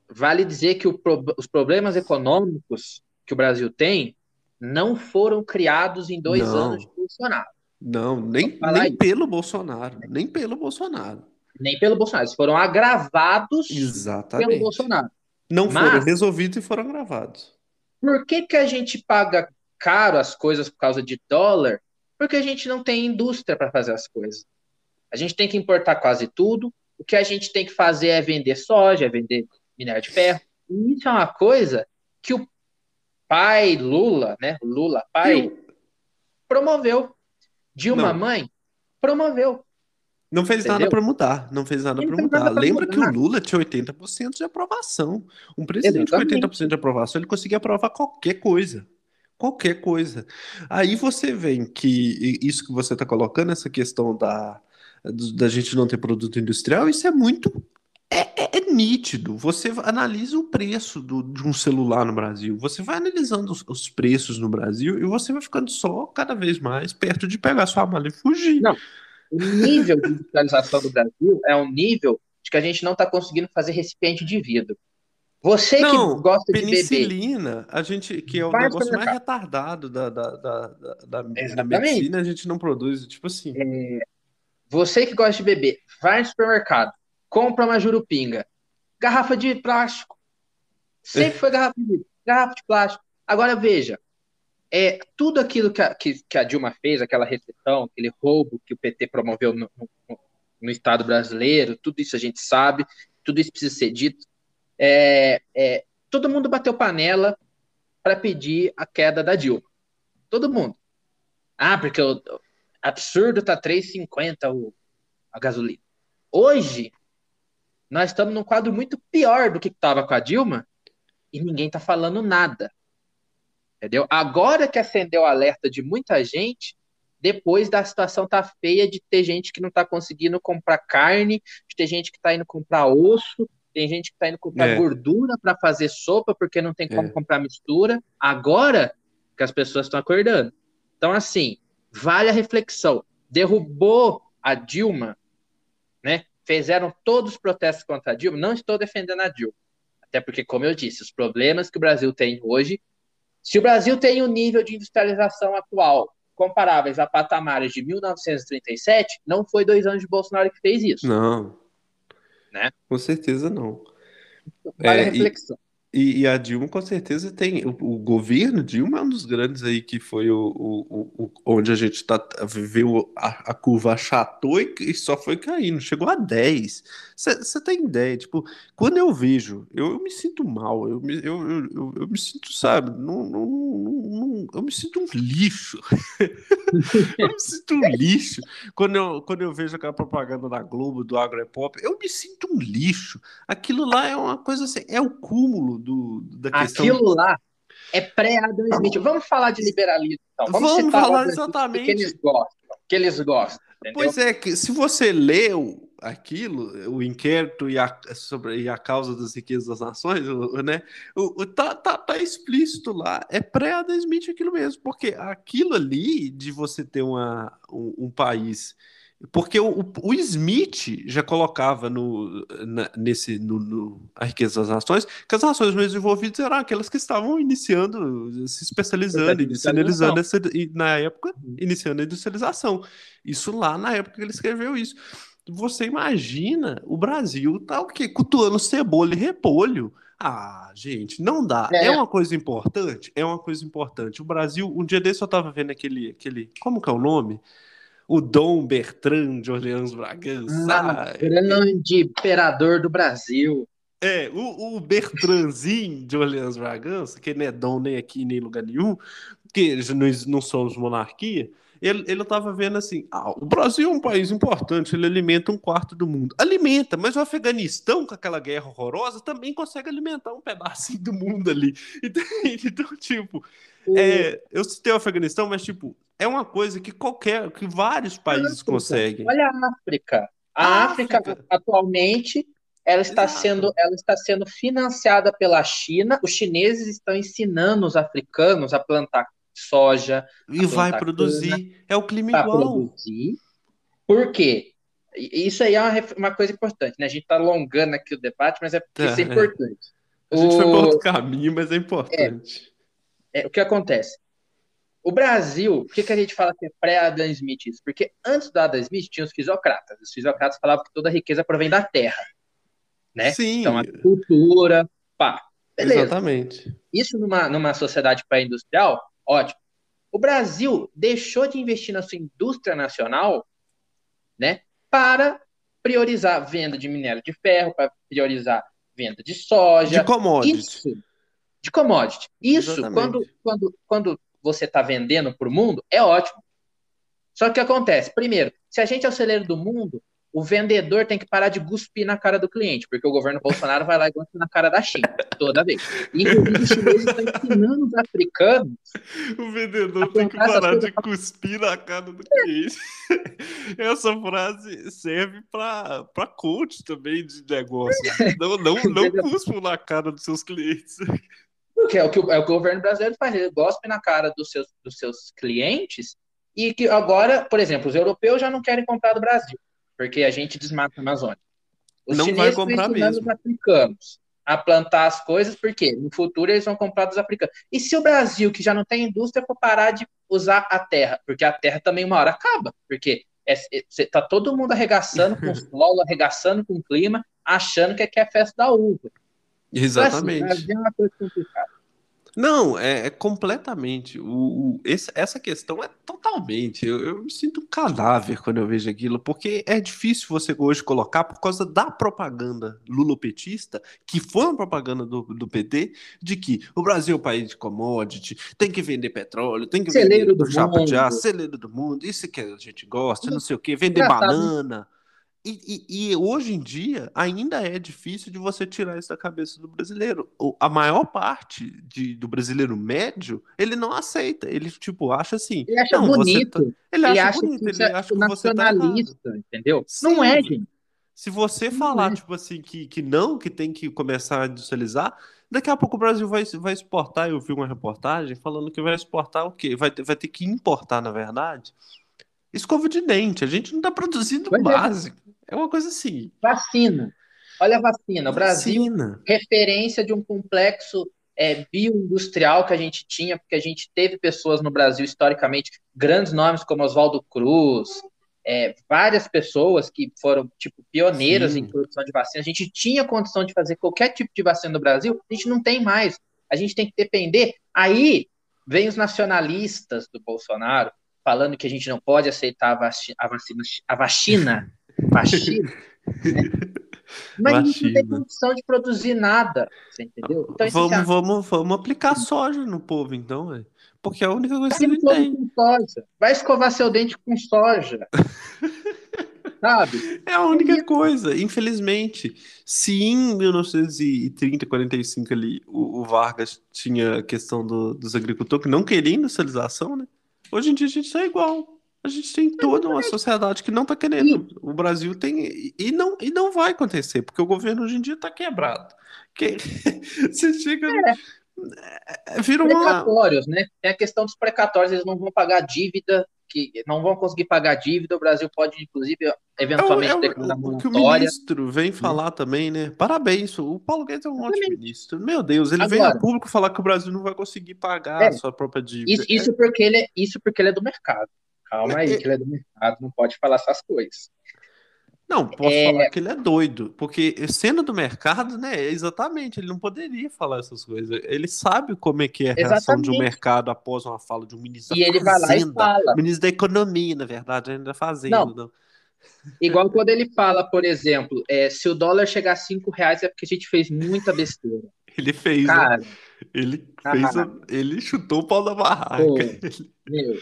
A: vale dizer que os problemas econômicos que o Brasil tem não foram criados em dois não. anos de Bolsonaro.
B: Não, nem, nem pelo Bolsonaro, nem pelo Bolsonaro.
A: Nem pelo Bolsonaro, eles foram agravados
B: Exatamente.
A: pelo Bolsonaro.
B: Não Mas, foram resolvidos e foram agravados.
A: Por que, que a gente paga caro as coisas por causa de dólar? Porque a gente não tem indústria para fazer as coisas. A gente tem que importar quase tudo. O que a gente tem que fazer é vender soja, é vender minério de ferro. E isso é uma coisa que o pai Lula, né? Lula pai, promoveu. Dilma não. mãe, promoveu.
B: Não fez Entendeu? nada para mudar, não fez nada para mudar. Lembra mudar. que o Lula tinha 80% de aprovação. Um presidente Exatamente. com 80% de aprovação, ele conseguia aprovar qualquer coisa. Qualquer coisa. Aí você vê que isso que você está colocando, essa questão da, da gente não ter produto industrial, isso é muito é, é, é, nítido. Você analisa o preço do, de um celular no Brasil, você vai analisando os, os, preços no Brasil e você vai ficando só cada vez mais perto de pegar sua mala e fugir.
A: Não. O nível de industrialização do Brasil é um nível de que a gente não está conseguindo fazer recipiente de vidro. Você não, que gosta de
B: beber. Penicilina, a gente, que é o negócio mais retardado da, da, da, da, da medicina, a gente não produz. Tipo assim.
A: É, você que gosta de beber, vai no supermercado compra uma jurupinga. Garrafa de plástico. Sempre foi garrafa de, garrafa de plástico. Agora veja, é tudo aquilo que a, que, que a Dilma fez, aquela recepção, aquele roubo que o PT promoveu no, no, no, Estado brasileiro, tudo isso a gente sabe, tudo isso precisa ser dito. É, é, todo mundo bateu panela para pedir a queda da Dilma. Todo mundo. Ah, porque o absurdo tá 3,50 a gasolina. Hoje, nós estamos num quadro muito pior do que estava com a Dilma e ninguém está falando nada. Entendeu? Agora que acendeu o alerta de muita gente, depois da situação tá feia de ter gente que não está conseguindo comprar carne, de ter gente que está indo comprar osso, tem gente que está indo comprar é. gordura para fazer sopa porque não tem como é. comprar mistura. Agora que as pessoas estão acordando. Então, assim, vale a reflexão. Derrubou a Dilma? Fizeram todos os protestos contra a Dilma. Não estou defendendo a Dilma. Até porque, como eu disse, os problemas que o Brasil tem hoje. Se o Brasil tem um nível de industrialização atual comparáveis a patamares de 1937, não foi dois anos de Bolsonaro que fez isso.
B: Não.
A: Né?
B: Com certeza não.
A: Vale é, reflexão.
B: E, e, a Dilma com certeza tem. O, o, governo Dilma é um dos grandes aí que foi o, o, o onde a gente tá, viveu a, a curva achatou e, e, só foi caindo, chegou a 10. Você tem ideia? Tipo, quando eu vejo, eu, eu me sinto mal, eu me, eu, eu, eu, me sinto, sabe, não, não, não, eu me sinto um lixo. eu me sinto um lixo. Quando eu, quando eu vejo aquela propaganda da Globo do Agropop, eu me sinto um lixo. Aquilo lá é uma coisa assim, é o cúmulo do, da questão.
A: Aquilo lá é pré-Adam Smith. Vamos falar de liberalismo, então.
B: Vamos, Vamos falar exatamente. Que
A: eles gostam. Que eles gostam.
B: Entendeu? Pois é, que se você leu aquilo, o inquérito e a, sobre, e a causa das riquezas das nações, né? O, o, tá, tá, tá explícito lá. É pré-Adam Smith aquilo mesmo, porque aquilo ali de você ter uma, um, um país Porque o, o Smith já colocava no, na, nesse, no, no, a riqueza das nações que as nações mais desenvolvidas eram aquelas que estavam iniciando, se especializando, industrializando, essa, na época, iniciando a industrialização. Isso lá na época que ele escreveu isso. Você imagina o Brasil tá o quê? Cutuando cebola e repolho. Ah, gente, não dá. É. é. uma coisa importante? É uma coisa importante. O Brasil, um dia desse eu tava vendo aquele, aquele como que é o nome? O Dom Bertrand de Orleans Bragança.
A: Ah, grande imperador do Brasil.
B: É, o, o Bertrandzinho de Orleans Bragança, que não é dom nem aqui nem em lugar nenhum, porque nós não somos monarquia, ele, ele tava vendo assim: ah, o Brasil é um país importante, ele alimenta um quarto do mundo. Alimenta, mas o Afeganistão, com aquela guerra horrorosa, também consegue alimentar um pedacinho do mundo ali. Então, então tipo, é, eu citei o Afeganistão, mas, tipo, é uma coisa que qualquer, que vários países conseguem.
A: Olha a África. A, África, África, atualmente, ela está Exato. sendo, ela está sendo financiada pela China. Os chineses estão ensinando os africanos a plantar soja.
B: E vai produzir. é o clima igual. Produzir.
A: Por quê? Isso aí é uma, uma coisa importante, né? A gente está alongando aqui o debate, mas é porque é, isso é, é. importante.
B: A gente o... foi para outro caminho, mas é importante.
A: É, é, o que acontece? O Brasil, por que, que a gente fala que é pré-Adam Smith isso? Porque antes do Adam Smith tinha os fisiocratas. Os fisiocratas falavam que toda a riqueza provém da terra. Né?
B: Sim.
A: Então, a cultura, pá. Beleza.
B: Exatamente.
A: Isso numa, numa sociedade pré-industrial, ótimo. O Brasil deixou de investir na sua indústria nacional, né, para priorizar venda de minério de ferro, para priorizar venda de soja.
B: De commodity.
A: Isso, de commodity. Isso, quando, quando, quando você está vendendo para o mundo, é ótimo. Só que o que acontece? Primeiro, se a gente é o celeiro do mundo, o vendedor tem que parar de cuspir na cara do cliente, porque o governo Bolsonaro vai lá e gosta na cara da China, toda vez. Inclusive, os chineses estão ensinando os africanos.
B: O vendedor tem que parar de cuspir na cara do cliente. Essa frase serve para coach também de negócio. Não, não, não cuspam na cara dos seus clientes.
A: Porque é o que o, é o, que o governo brasileiro faz, ele gospe na cara dos seus, dos seus clientes e que agora, por exemplo, os europeus já não querem comprar do Brasil, porque a gente desmata a Amazônia. Os
B: não chineses vai comprar mesmo.
A: os africanos a plantar as coisas, porque no futuro eles vão comprar dos africanos. E se o Brasil, que já não tem indústria, for parar de usar a terra? Porque a terra também uma hora acaba, porque é, é, tá todo mundo arregaçando com o solo, arregaçando com o clima, achando que é, é festa da uva.
B: Exatamente. Então, assim, é uma coisa complicada. Não, é, é completamente. O, o, esse, essa questão é totalmente. Eu, eu, me sinto um cadáver quando eu vejo aquilo, porque é difícil você hoje colocar por causa da propaganda lulopetista, que foi uma propaganda do, do PT, de que o Brasil é um país de commodity, tem que vender petróleo, tem que
A: celeiro
B: vender chapa de aço, celeiro do mundo, isso que a gente gosta, não sei o quê, vender banana. E, e, e, hoje em dia ainda é difícil de você tirar isso da cabeça do brasileiro. A maior parte de, do brasileiro médio, ele não aceita. Ele, tipo, acha assim.
A: Ele acha
B: não,
A: bonito.
B: Tá, ele, ele, acha bonito, ele é acha que você tá
A: entendeu? Sim, não é, gente.
B: Se você não falar, é. tipo assim, que, que não, que tem que começar a industrializar, daqui a pouco o Brasil vai, vai exportar. Eu vi uma reportagem falando que vai exportar o quê? Vai, vai ter que importar, na verdade, escova de dente. A gente não está produzindo é. básico. É uma coisa assim.
A: Vacina. Olha a vacina. O Brasil, vacina. referência de um complexo é, bioindustrial que a gente tinha, porque a gente teve pessoas no Brasil, historicamente, grandes nomes como Oswaldo Cruz, é, várias pessoas que foram, tipo, pioneiras Sim. em produção de vacina. A gente tinha condição de fazer qualquer tipo de vacina no Brasil, a gente não tem mais. A gente tem que depender. Aí vem os nacionalistas do Bolsonaro falando que a gente não pode aceitar a vacina, a vacina, a vacina Vacina. Né? Mas Vacina. a gente não tem condição de produzir nada, você entendeu?
B: Então, vamos, já... vamos, vamos aplicar soja no povo, então, véio. porque é a única coisa que ele tem.
A: Vai escovar seu dente com soja. Sabe?
B: É a única coisa, infelizmente. Se em 1930, 45 ali, o, o Vargas tinha a questão do, dos agricultores que não queriam industrialização, né? Hoje em dia a gente está igual. A gente tem toda uma sociedade que não está querendo. O Brasil tem. E não, e não vai acontecer, porque o governo hoje em dia está quebrado. Que, você chega. É.
A: é. Vira uma... Precatórios, né? Tem a questão dos precatórios, eles não vão pagar dívida que não vão conseguir pagar dívida, o Brasil pode, inclusive, eventualmente
B: é o, é o, o que o ministro vem falar também, né? Parabéns, o Paulo Guedes é um ótimo ministro. Meu Deus, ele vem a
A: Agora-
B: público falar que o Brasil não vai conseguir pagar
A: É,
B: a sua própria dívida.
A: Isso, isso porque ele é, isso porque ele é do mercado. Calma aí,
B: É-
A: que ele é do mercado, não pode falar essas coisas.
B: Não, posso
A: É-
B: falar que ele é doido, porque sendo do mercado, né, exatamente, ele não poderia falar essas coisas. Ele sabe como é que é a reação de um
A: Exatamente.
B: mercado após uma fala de um ministro
A: E
B: da
A: ele vai lá e
B: Fazenda,
A: fala.
B: ministro da Economia, na verdade, ainda fazendo,
A: Não.
B: não.
A: Igual quando ele fala, por exemplo, é, se o dólar chegar a 5 reais é porque a gente fez muita besteira.
B: Ele fez, né?
A: Cara,
B: ele
A: Ah.
B: fez, a- ele chutou o pau da barraca.
A: Pô. meu,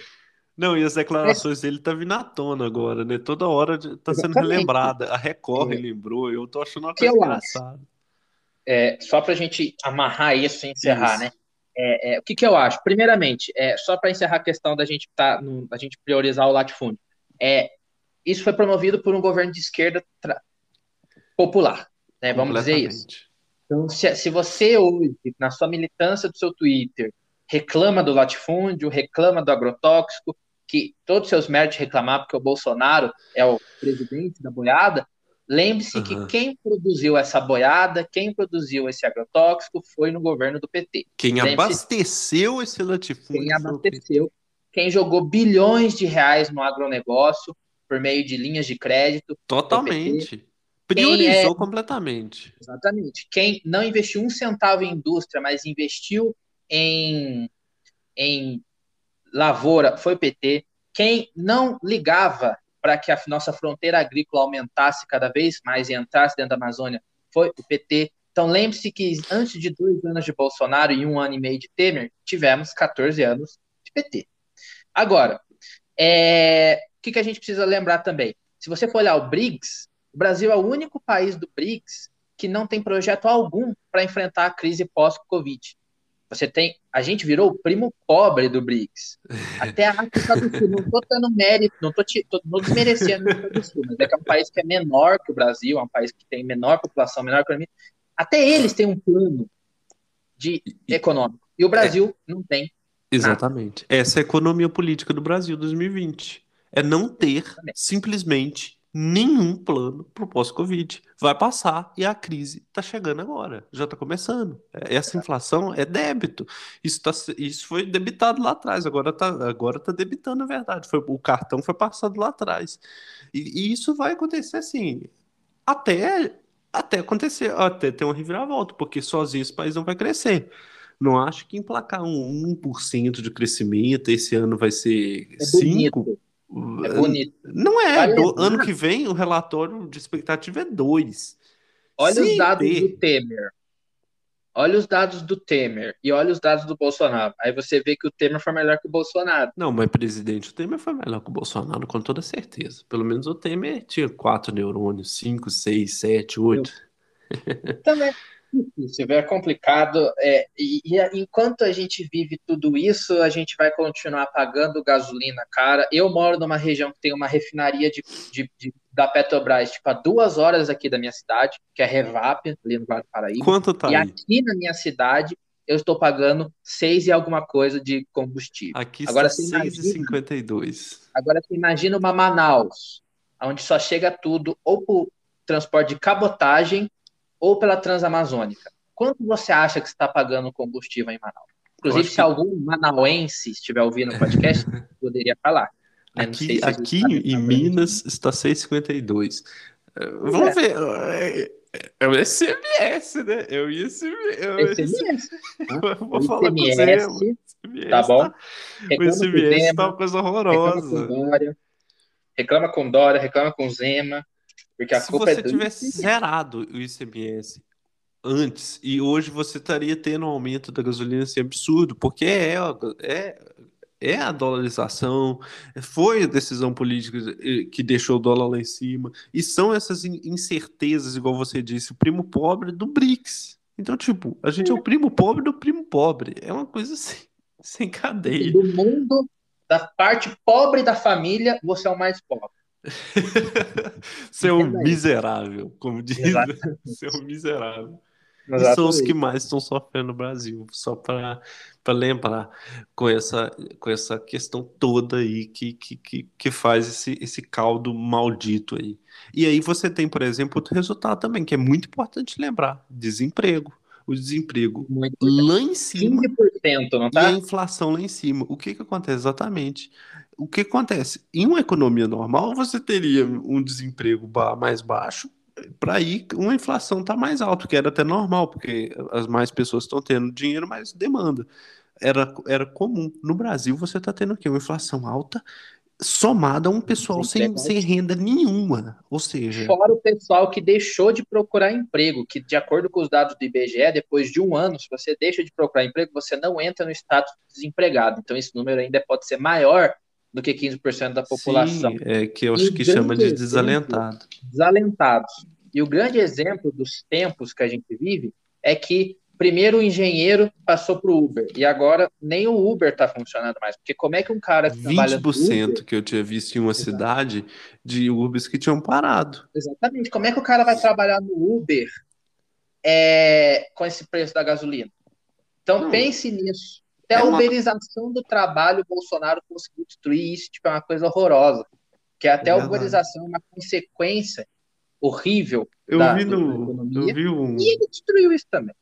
B: Não, e as declarações dele tá vindo à tona agora, né? Toda hora tá sendo
A: Exatamente.
B: relembrada. A Record
A: É.
B: relembrou, eu tô achando uma coisa
A: eu acho?
B: engraçada.
A: é, só para a gente amarrar isso e encerrar,
B: Isso.
A: né? É, é, o que, que eu acho? Primeiramente, é, só para encerrar a questão da gente tá no- da gente priorizar o latifúndio, é, isso foi promovido por um governo de esquerda popular, né? Vamos dizer isso. Então, se, se você hoje, na sua militância do seu Twitter, reclama do latifúndio, reclama do agrotóxico, que todos os seus méritos reclamar, porque o Bolsonaro é o presidente da boiada, lembre-se que
B: Aham.
A: quem produziu essa boiada, quem produziu esse agrotóxico foi no governo do PT.
B: Quem abasteceu esse latifúndio
A: Quem abasteceu, quem jogou bilhões de reais no agronegócio por meio de linhas de crédito,
B: Totalmente. Priorizou
A: é-
B: completamente.
A: Exatamente. Quem não investiu um centavo em indústria, mas investiu em, em lavoura, foi PT. Quem não ligava para que a nossa fronteira agrícola aumentasse cada vez mais e entrasse dentro da Amazônia, foi o PT. Então lembre-se que antes de dois anos de Bolsonaro e um ano e meio de Temer, tivemos 14 anos de PT. Agora, é, o que, que a gente precisa lembrar também? Se você for olhar o BRICS, o Brasil é o único país do BRICS que não tem projeto algum para enfrentar a crise pós-Covid. Você tem, a gente virou o primo pobre do BRICS. Até a África do Sul, não estou dando mérito, não estou desmerecendo a África do Sul, mas é que é um país que é menor que o Brasil, é um país que tem menor população, menor economia. Até eles têm um plano de econômico. E o Brasil não tem.
B: Exatamente. Essa é a economia política do Brasil 2020. É não ter
A: Exatamente.
B: simplesmente nenhum plano pro pós-Covid. Vai passar e a crise está chegando agora. Já está começando. Essa inflação é débito. Isso, tá, isso foi debitado lá atrás. Agora está agora tá debitando, na verdade. Foi, o cartão foi passado lá atrás. E, e isso vai acontecer assim. Até, até acontecer, até ter uma reviravolta, porque sozinho esse país não vai crescer. Não acho que emplacar um 1% de crescimento esse ano vai ser
A: É
B: 5%.
A: bonito. É bonito.
B: Não é. Do- ano que vem o relatório de expectativa é 2.
A: Olha
B: Sem
A: os dados
B: ter-
A: do Temer. Olha os dados do Temer e olha os dados do Bolsonaro. Aí você vê que o Temer foi melhor que o Bolsonaro.
B: Não, mas presidente, o Temer foi melhor que o Bolsonaro, com toda certeza. Pelo menos o Temer tinha quatro neurônios, cinco, seis, sete, oito.
A: Também. Se é complicado. É, e, e enquanto a gente vive tudo isso, a gente vai continuar pagando gasolina cara. Eu moro numa região que tem uma refinaria de, de- de- da Petrobras, tipo, a duas horas aqui da minha cidade, que é Revap, ali no Vale do Paraíba.
B: Quanto tá
A: e
B: aí?
A: aqui na minha cidade, eu estou pagando seis e alguma coisa de combustível.
B: Aqui
A: Agora
B: está
A: imagina-
B: 6,52.
A: Agora você imagina uma Manaus, onde só chega tudo ou por transporte de cabotagem ou pela Transamazônica. Quanto você acha que você está pagando combustível em Manaus? Inclusive, se
B: que-
A: algum manauense estiver ouvindo o podcast, poderia falar. né?
B: Aqui,
A: se
B: aqui em. Minas está 6,52. Eh, Vamos ver. É, é o SMS, né? É o ICMS. É o
A: SMS,
B: Eu Vou
A: o
B: falar com o
A: ICMS, tá bom?
B: O
A: Reclama com
B: ICMS
A: Zema,
B: tá uma coisa
A: reclama com
B: horrorosa.
A: Dória, reclama com Dória, reclama com Zema, porque a
B: Se
A: culpa
B: você
A: é
B: tivesse
A: ICMS.
B: zerado o ICMS antes e hoje você estaria tendo um aumento da gasolina assim, absurdo, porque é, é, é a dolarização, foi a decisão política eh, que deixou o dólar lá em cima, e são essas in- incertezas, igual você disse, o primo pobre do BRICS. Então, tipo, a gente é o primo pobre do primo pobre. É uma coisa assim, sem cadeia.
A: Do mundo, da parte pobre da família, você é o mais pobre. Isso.
B: miserável, como diz. Um miserável. Exatamente. E são os que mais estão sofrendo no Brasil, só para lembrar, com essa, com essa questão toda aí que, que, que, que faz esse, esse caldo maldito aí. E aí você tem, por exemplo, outro resultado também, que é muito importante lembrar: desemprego o desemprego Muito lá em cima
A: 15%, não tá?
B: e a inflação lá em cima. O que que acontece exatamente? O que acontece? Em uma economia normal, você teria um desemprego mais baixo, para aí uma inflação tá mais alta, que era até normal, porque as mais pessoas estão tendo dinheiro, mais demanda. Era, era comum. No Brasil, você está tendo o quê? Uma inflação alta somada a um pessoal sem, sem renda nenhuma. Ou seja.
A: Fora o pessoal que deixou de procurar emprego, que, de acordo com os dados do IBGE, depois de um ano, se você deixa de procurar emprego, você não entra no status de desempregado. Então, esse número ainda pode ser maior do que 15% da população.
B: Sim, é que eu acho que chama de desalentado.
A: Exemplo, desalentados. E o grande exemplo dos tempos que a gente vive é que primeiro o engenheiro passou para o Uber e agora nem o Uber está funcionando mais. Porque como é que um cara que 20%
B: Uber, que eu tinha visto em uma Exato. cidade de Ubers que tinham parado.
A: Exatamente. Como é que o cara vai trabalhar no Uber é, com esse preço da gasolina? Então Não. pense nisso. Até é a uberização uma... do trabalho, o Bolsonaro conseguiu destruir isso, tipo, é uma coisa horrorosa. Que até é a uberização é uma consequência horrível
B: eu da, vi no, economia. Eu vi um...
A: E ele destruiu isso também.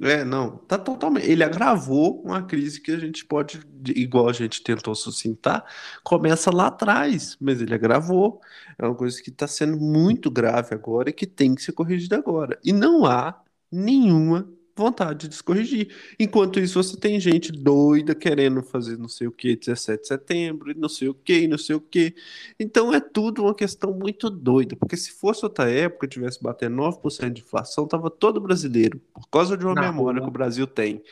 B: É, não, tá totalmente. Ele agravou uma crise que a gente pode, igual a gente tentou sucintar, começa lá atrás, mas ele agravou. É uma coisa que está sendo muito grave agora e que tem que ser corrigida agora. E não há nenhuma vontade de corrigir. Enquanto isso, você tem gente doida querendo fazer não sei o que, 17 de setembro, e não sei o que, e não sei o que. Então é tudo uma questão muito doida, porque se fosse outra época, tivesse batendo 9% de inflação, tava todo brasileiro, por causa de uma não, memória não. que o Brasil tem.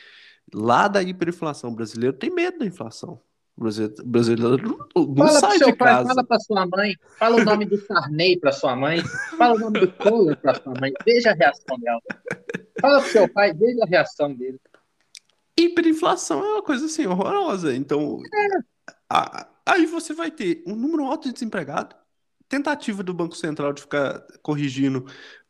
B: Lá da hiperinflação, o brasileiro tem medo da inflação. O brasileiro não fala sai de pai,
A: casa. Fala para sua mãe, fala o nome do Sarney para sua mãe, fala o nome do Collor para sua mãe, veja a reação dela. Fala pro seu pai, veja a reação dele.
B: Hiperinflação é uma coisa assim horrorosa. Então, é. a, aí você vai ter um número alto de desempregado, tentativa do Banco Central de ficar corrigindo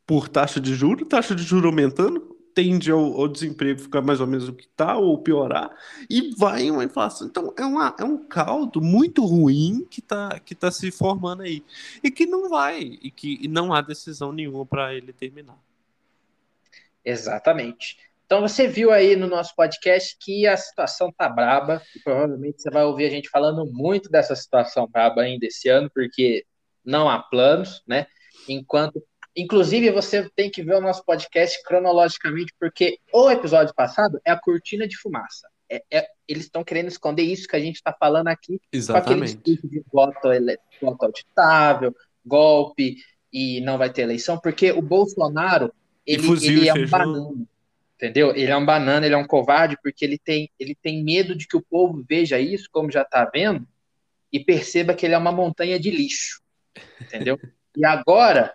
B: por taxa de juros, taxa de juros aumentando, tende ao, ao, desemprego ficar mais ou menos o que está, ou piorar, e vai uma inflação. Então, é, uma, é um caldo muito ruim que está que tá se formando aí. E que não vai, e que não há decisão nenhuma para ele terminar.
A: Exatamente. Então, você viu aí no nosso podcast que a situação tá braba, e provavelmente você vai ouvir a gente falando muito dessa situação braba ainda esse ano, porque não há planos, né? Enquanto Inclusive, você tem que ver o nosso podcast cronologicamente, porque o episódio passado é a cortina de fumaça. É, é, eles estão querendo esconder isso que a gente está falando aqui
B: Exatamente.
A: com aquele discurso de voto, voto auditável, golpe e não vai ter eleição, porque o Bolsonaro ele, ele é um banana, entendeu? Ele é um banana, ele é um covarde, porque ele tem, ele tem medo de que o povo veja isso, como já está vendo, e perceba que ele é uma montanha de lixo, entendeu? e agora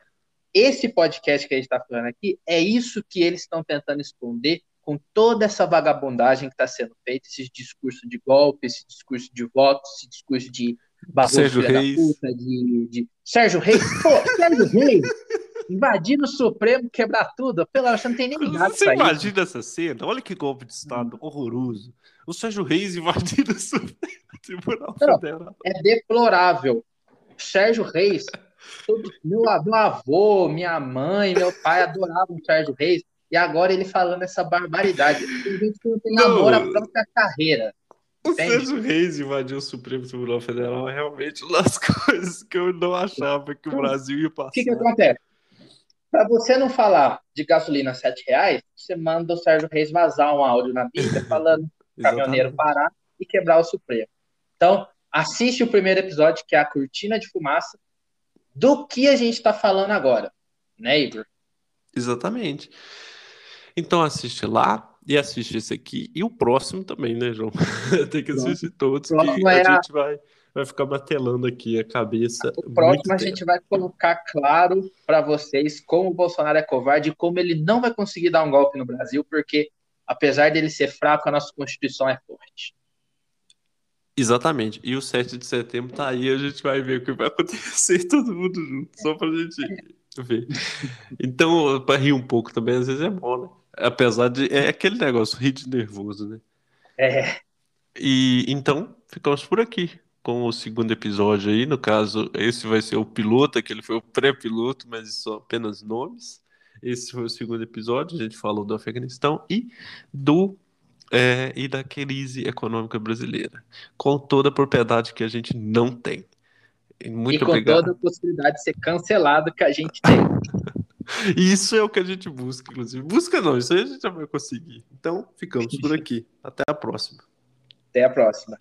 A: esse podcast que a gente está falando aqui é isso que eles estão tentando esconder com toda essa vagabundagem que está sendo feita, esses discursos de golpe, esse discurso de votos, esse discurso de
B: barulho Sérgio Reis.
A: Puta, de, de, Sérgio Reis. Pô, Sérgio Reis invadir o Supremo, quebrar tudo. Pelo você não tem nem
B: idade Você imagina essa cena? Olha que golpe de Estado hum. horroroso. O Sérgio Reis invadindo o Supremo Tribunal Federal.
A: É deplorável. Sérgio Reis meu, meu avô, minha mãe, meu pai adoravam o Sérgio Reis, e agora ele falando essa barbaridade. Tem gente que não tem amor à própria carreira.
B: O Sérgio Reis invadiu o Supremo Tribunal Federal é realmente uma das coisas que eu não achava que o Brasil ia passar. O
A: que, que acontece? Para você não falar de gasolina a 7 reais, você manda o Sérgio Reis vazar um áudio na Bíblia falando caminhoneiro parar e quebrar o Supremo. Então, assiste o primeiro episódio, que é a Cortina de Fumaça, do que a gente está falando agora, né, Igor?
B: Exatamente. Então assiste lá e assiste esse aqui e o próximo também, né, João? Tem que assistir todos, que é a gente vai, vai ficar batelando aqui a cabeça.
A: O próximo a tempo. gente vai colocar claro para vocês como o Bolsonaro é covarde e como ele não vai conseguir dar um golpe no Brasil, porque apesar dele ser fraco, a nossa Constituição é forte.
B: Exatamente. E o 7 de setembro tá aí, a gente vai ver o que vai acontecer todo mundo junto, só pra gente ver. Então, para rir um pouco também, às vezes é bom, né? Apesar de. É aquele negócio, hit nervoso, né?
A: É.
B: E então, ficamos por aqui com o segundo episódio aí. No caso, esse vai ser o piloto, aquele foi o pré-piloto, mas são apenas nomes. Esse foi o segundo episódio. A gente falou do Afeganistão e do é, e da crise econômica brasileira, com toda a propriedade que a gente não tem. Muito
A: e com
B: obrigado.
A: toda a possibilidade de ser cancelado que a gente tem.
B: Isso é o que a gente busca, inclusive. Busca não, isso aí a gente já vai conseguir. Então, ficamos por aqui. Até a próxima.
A: Até a próxima.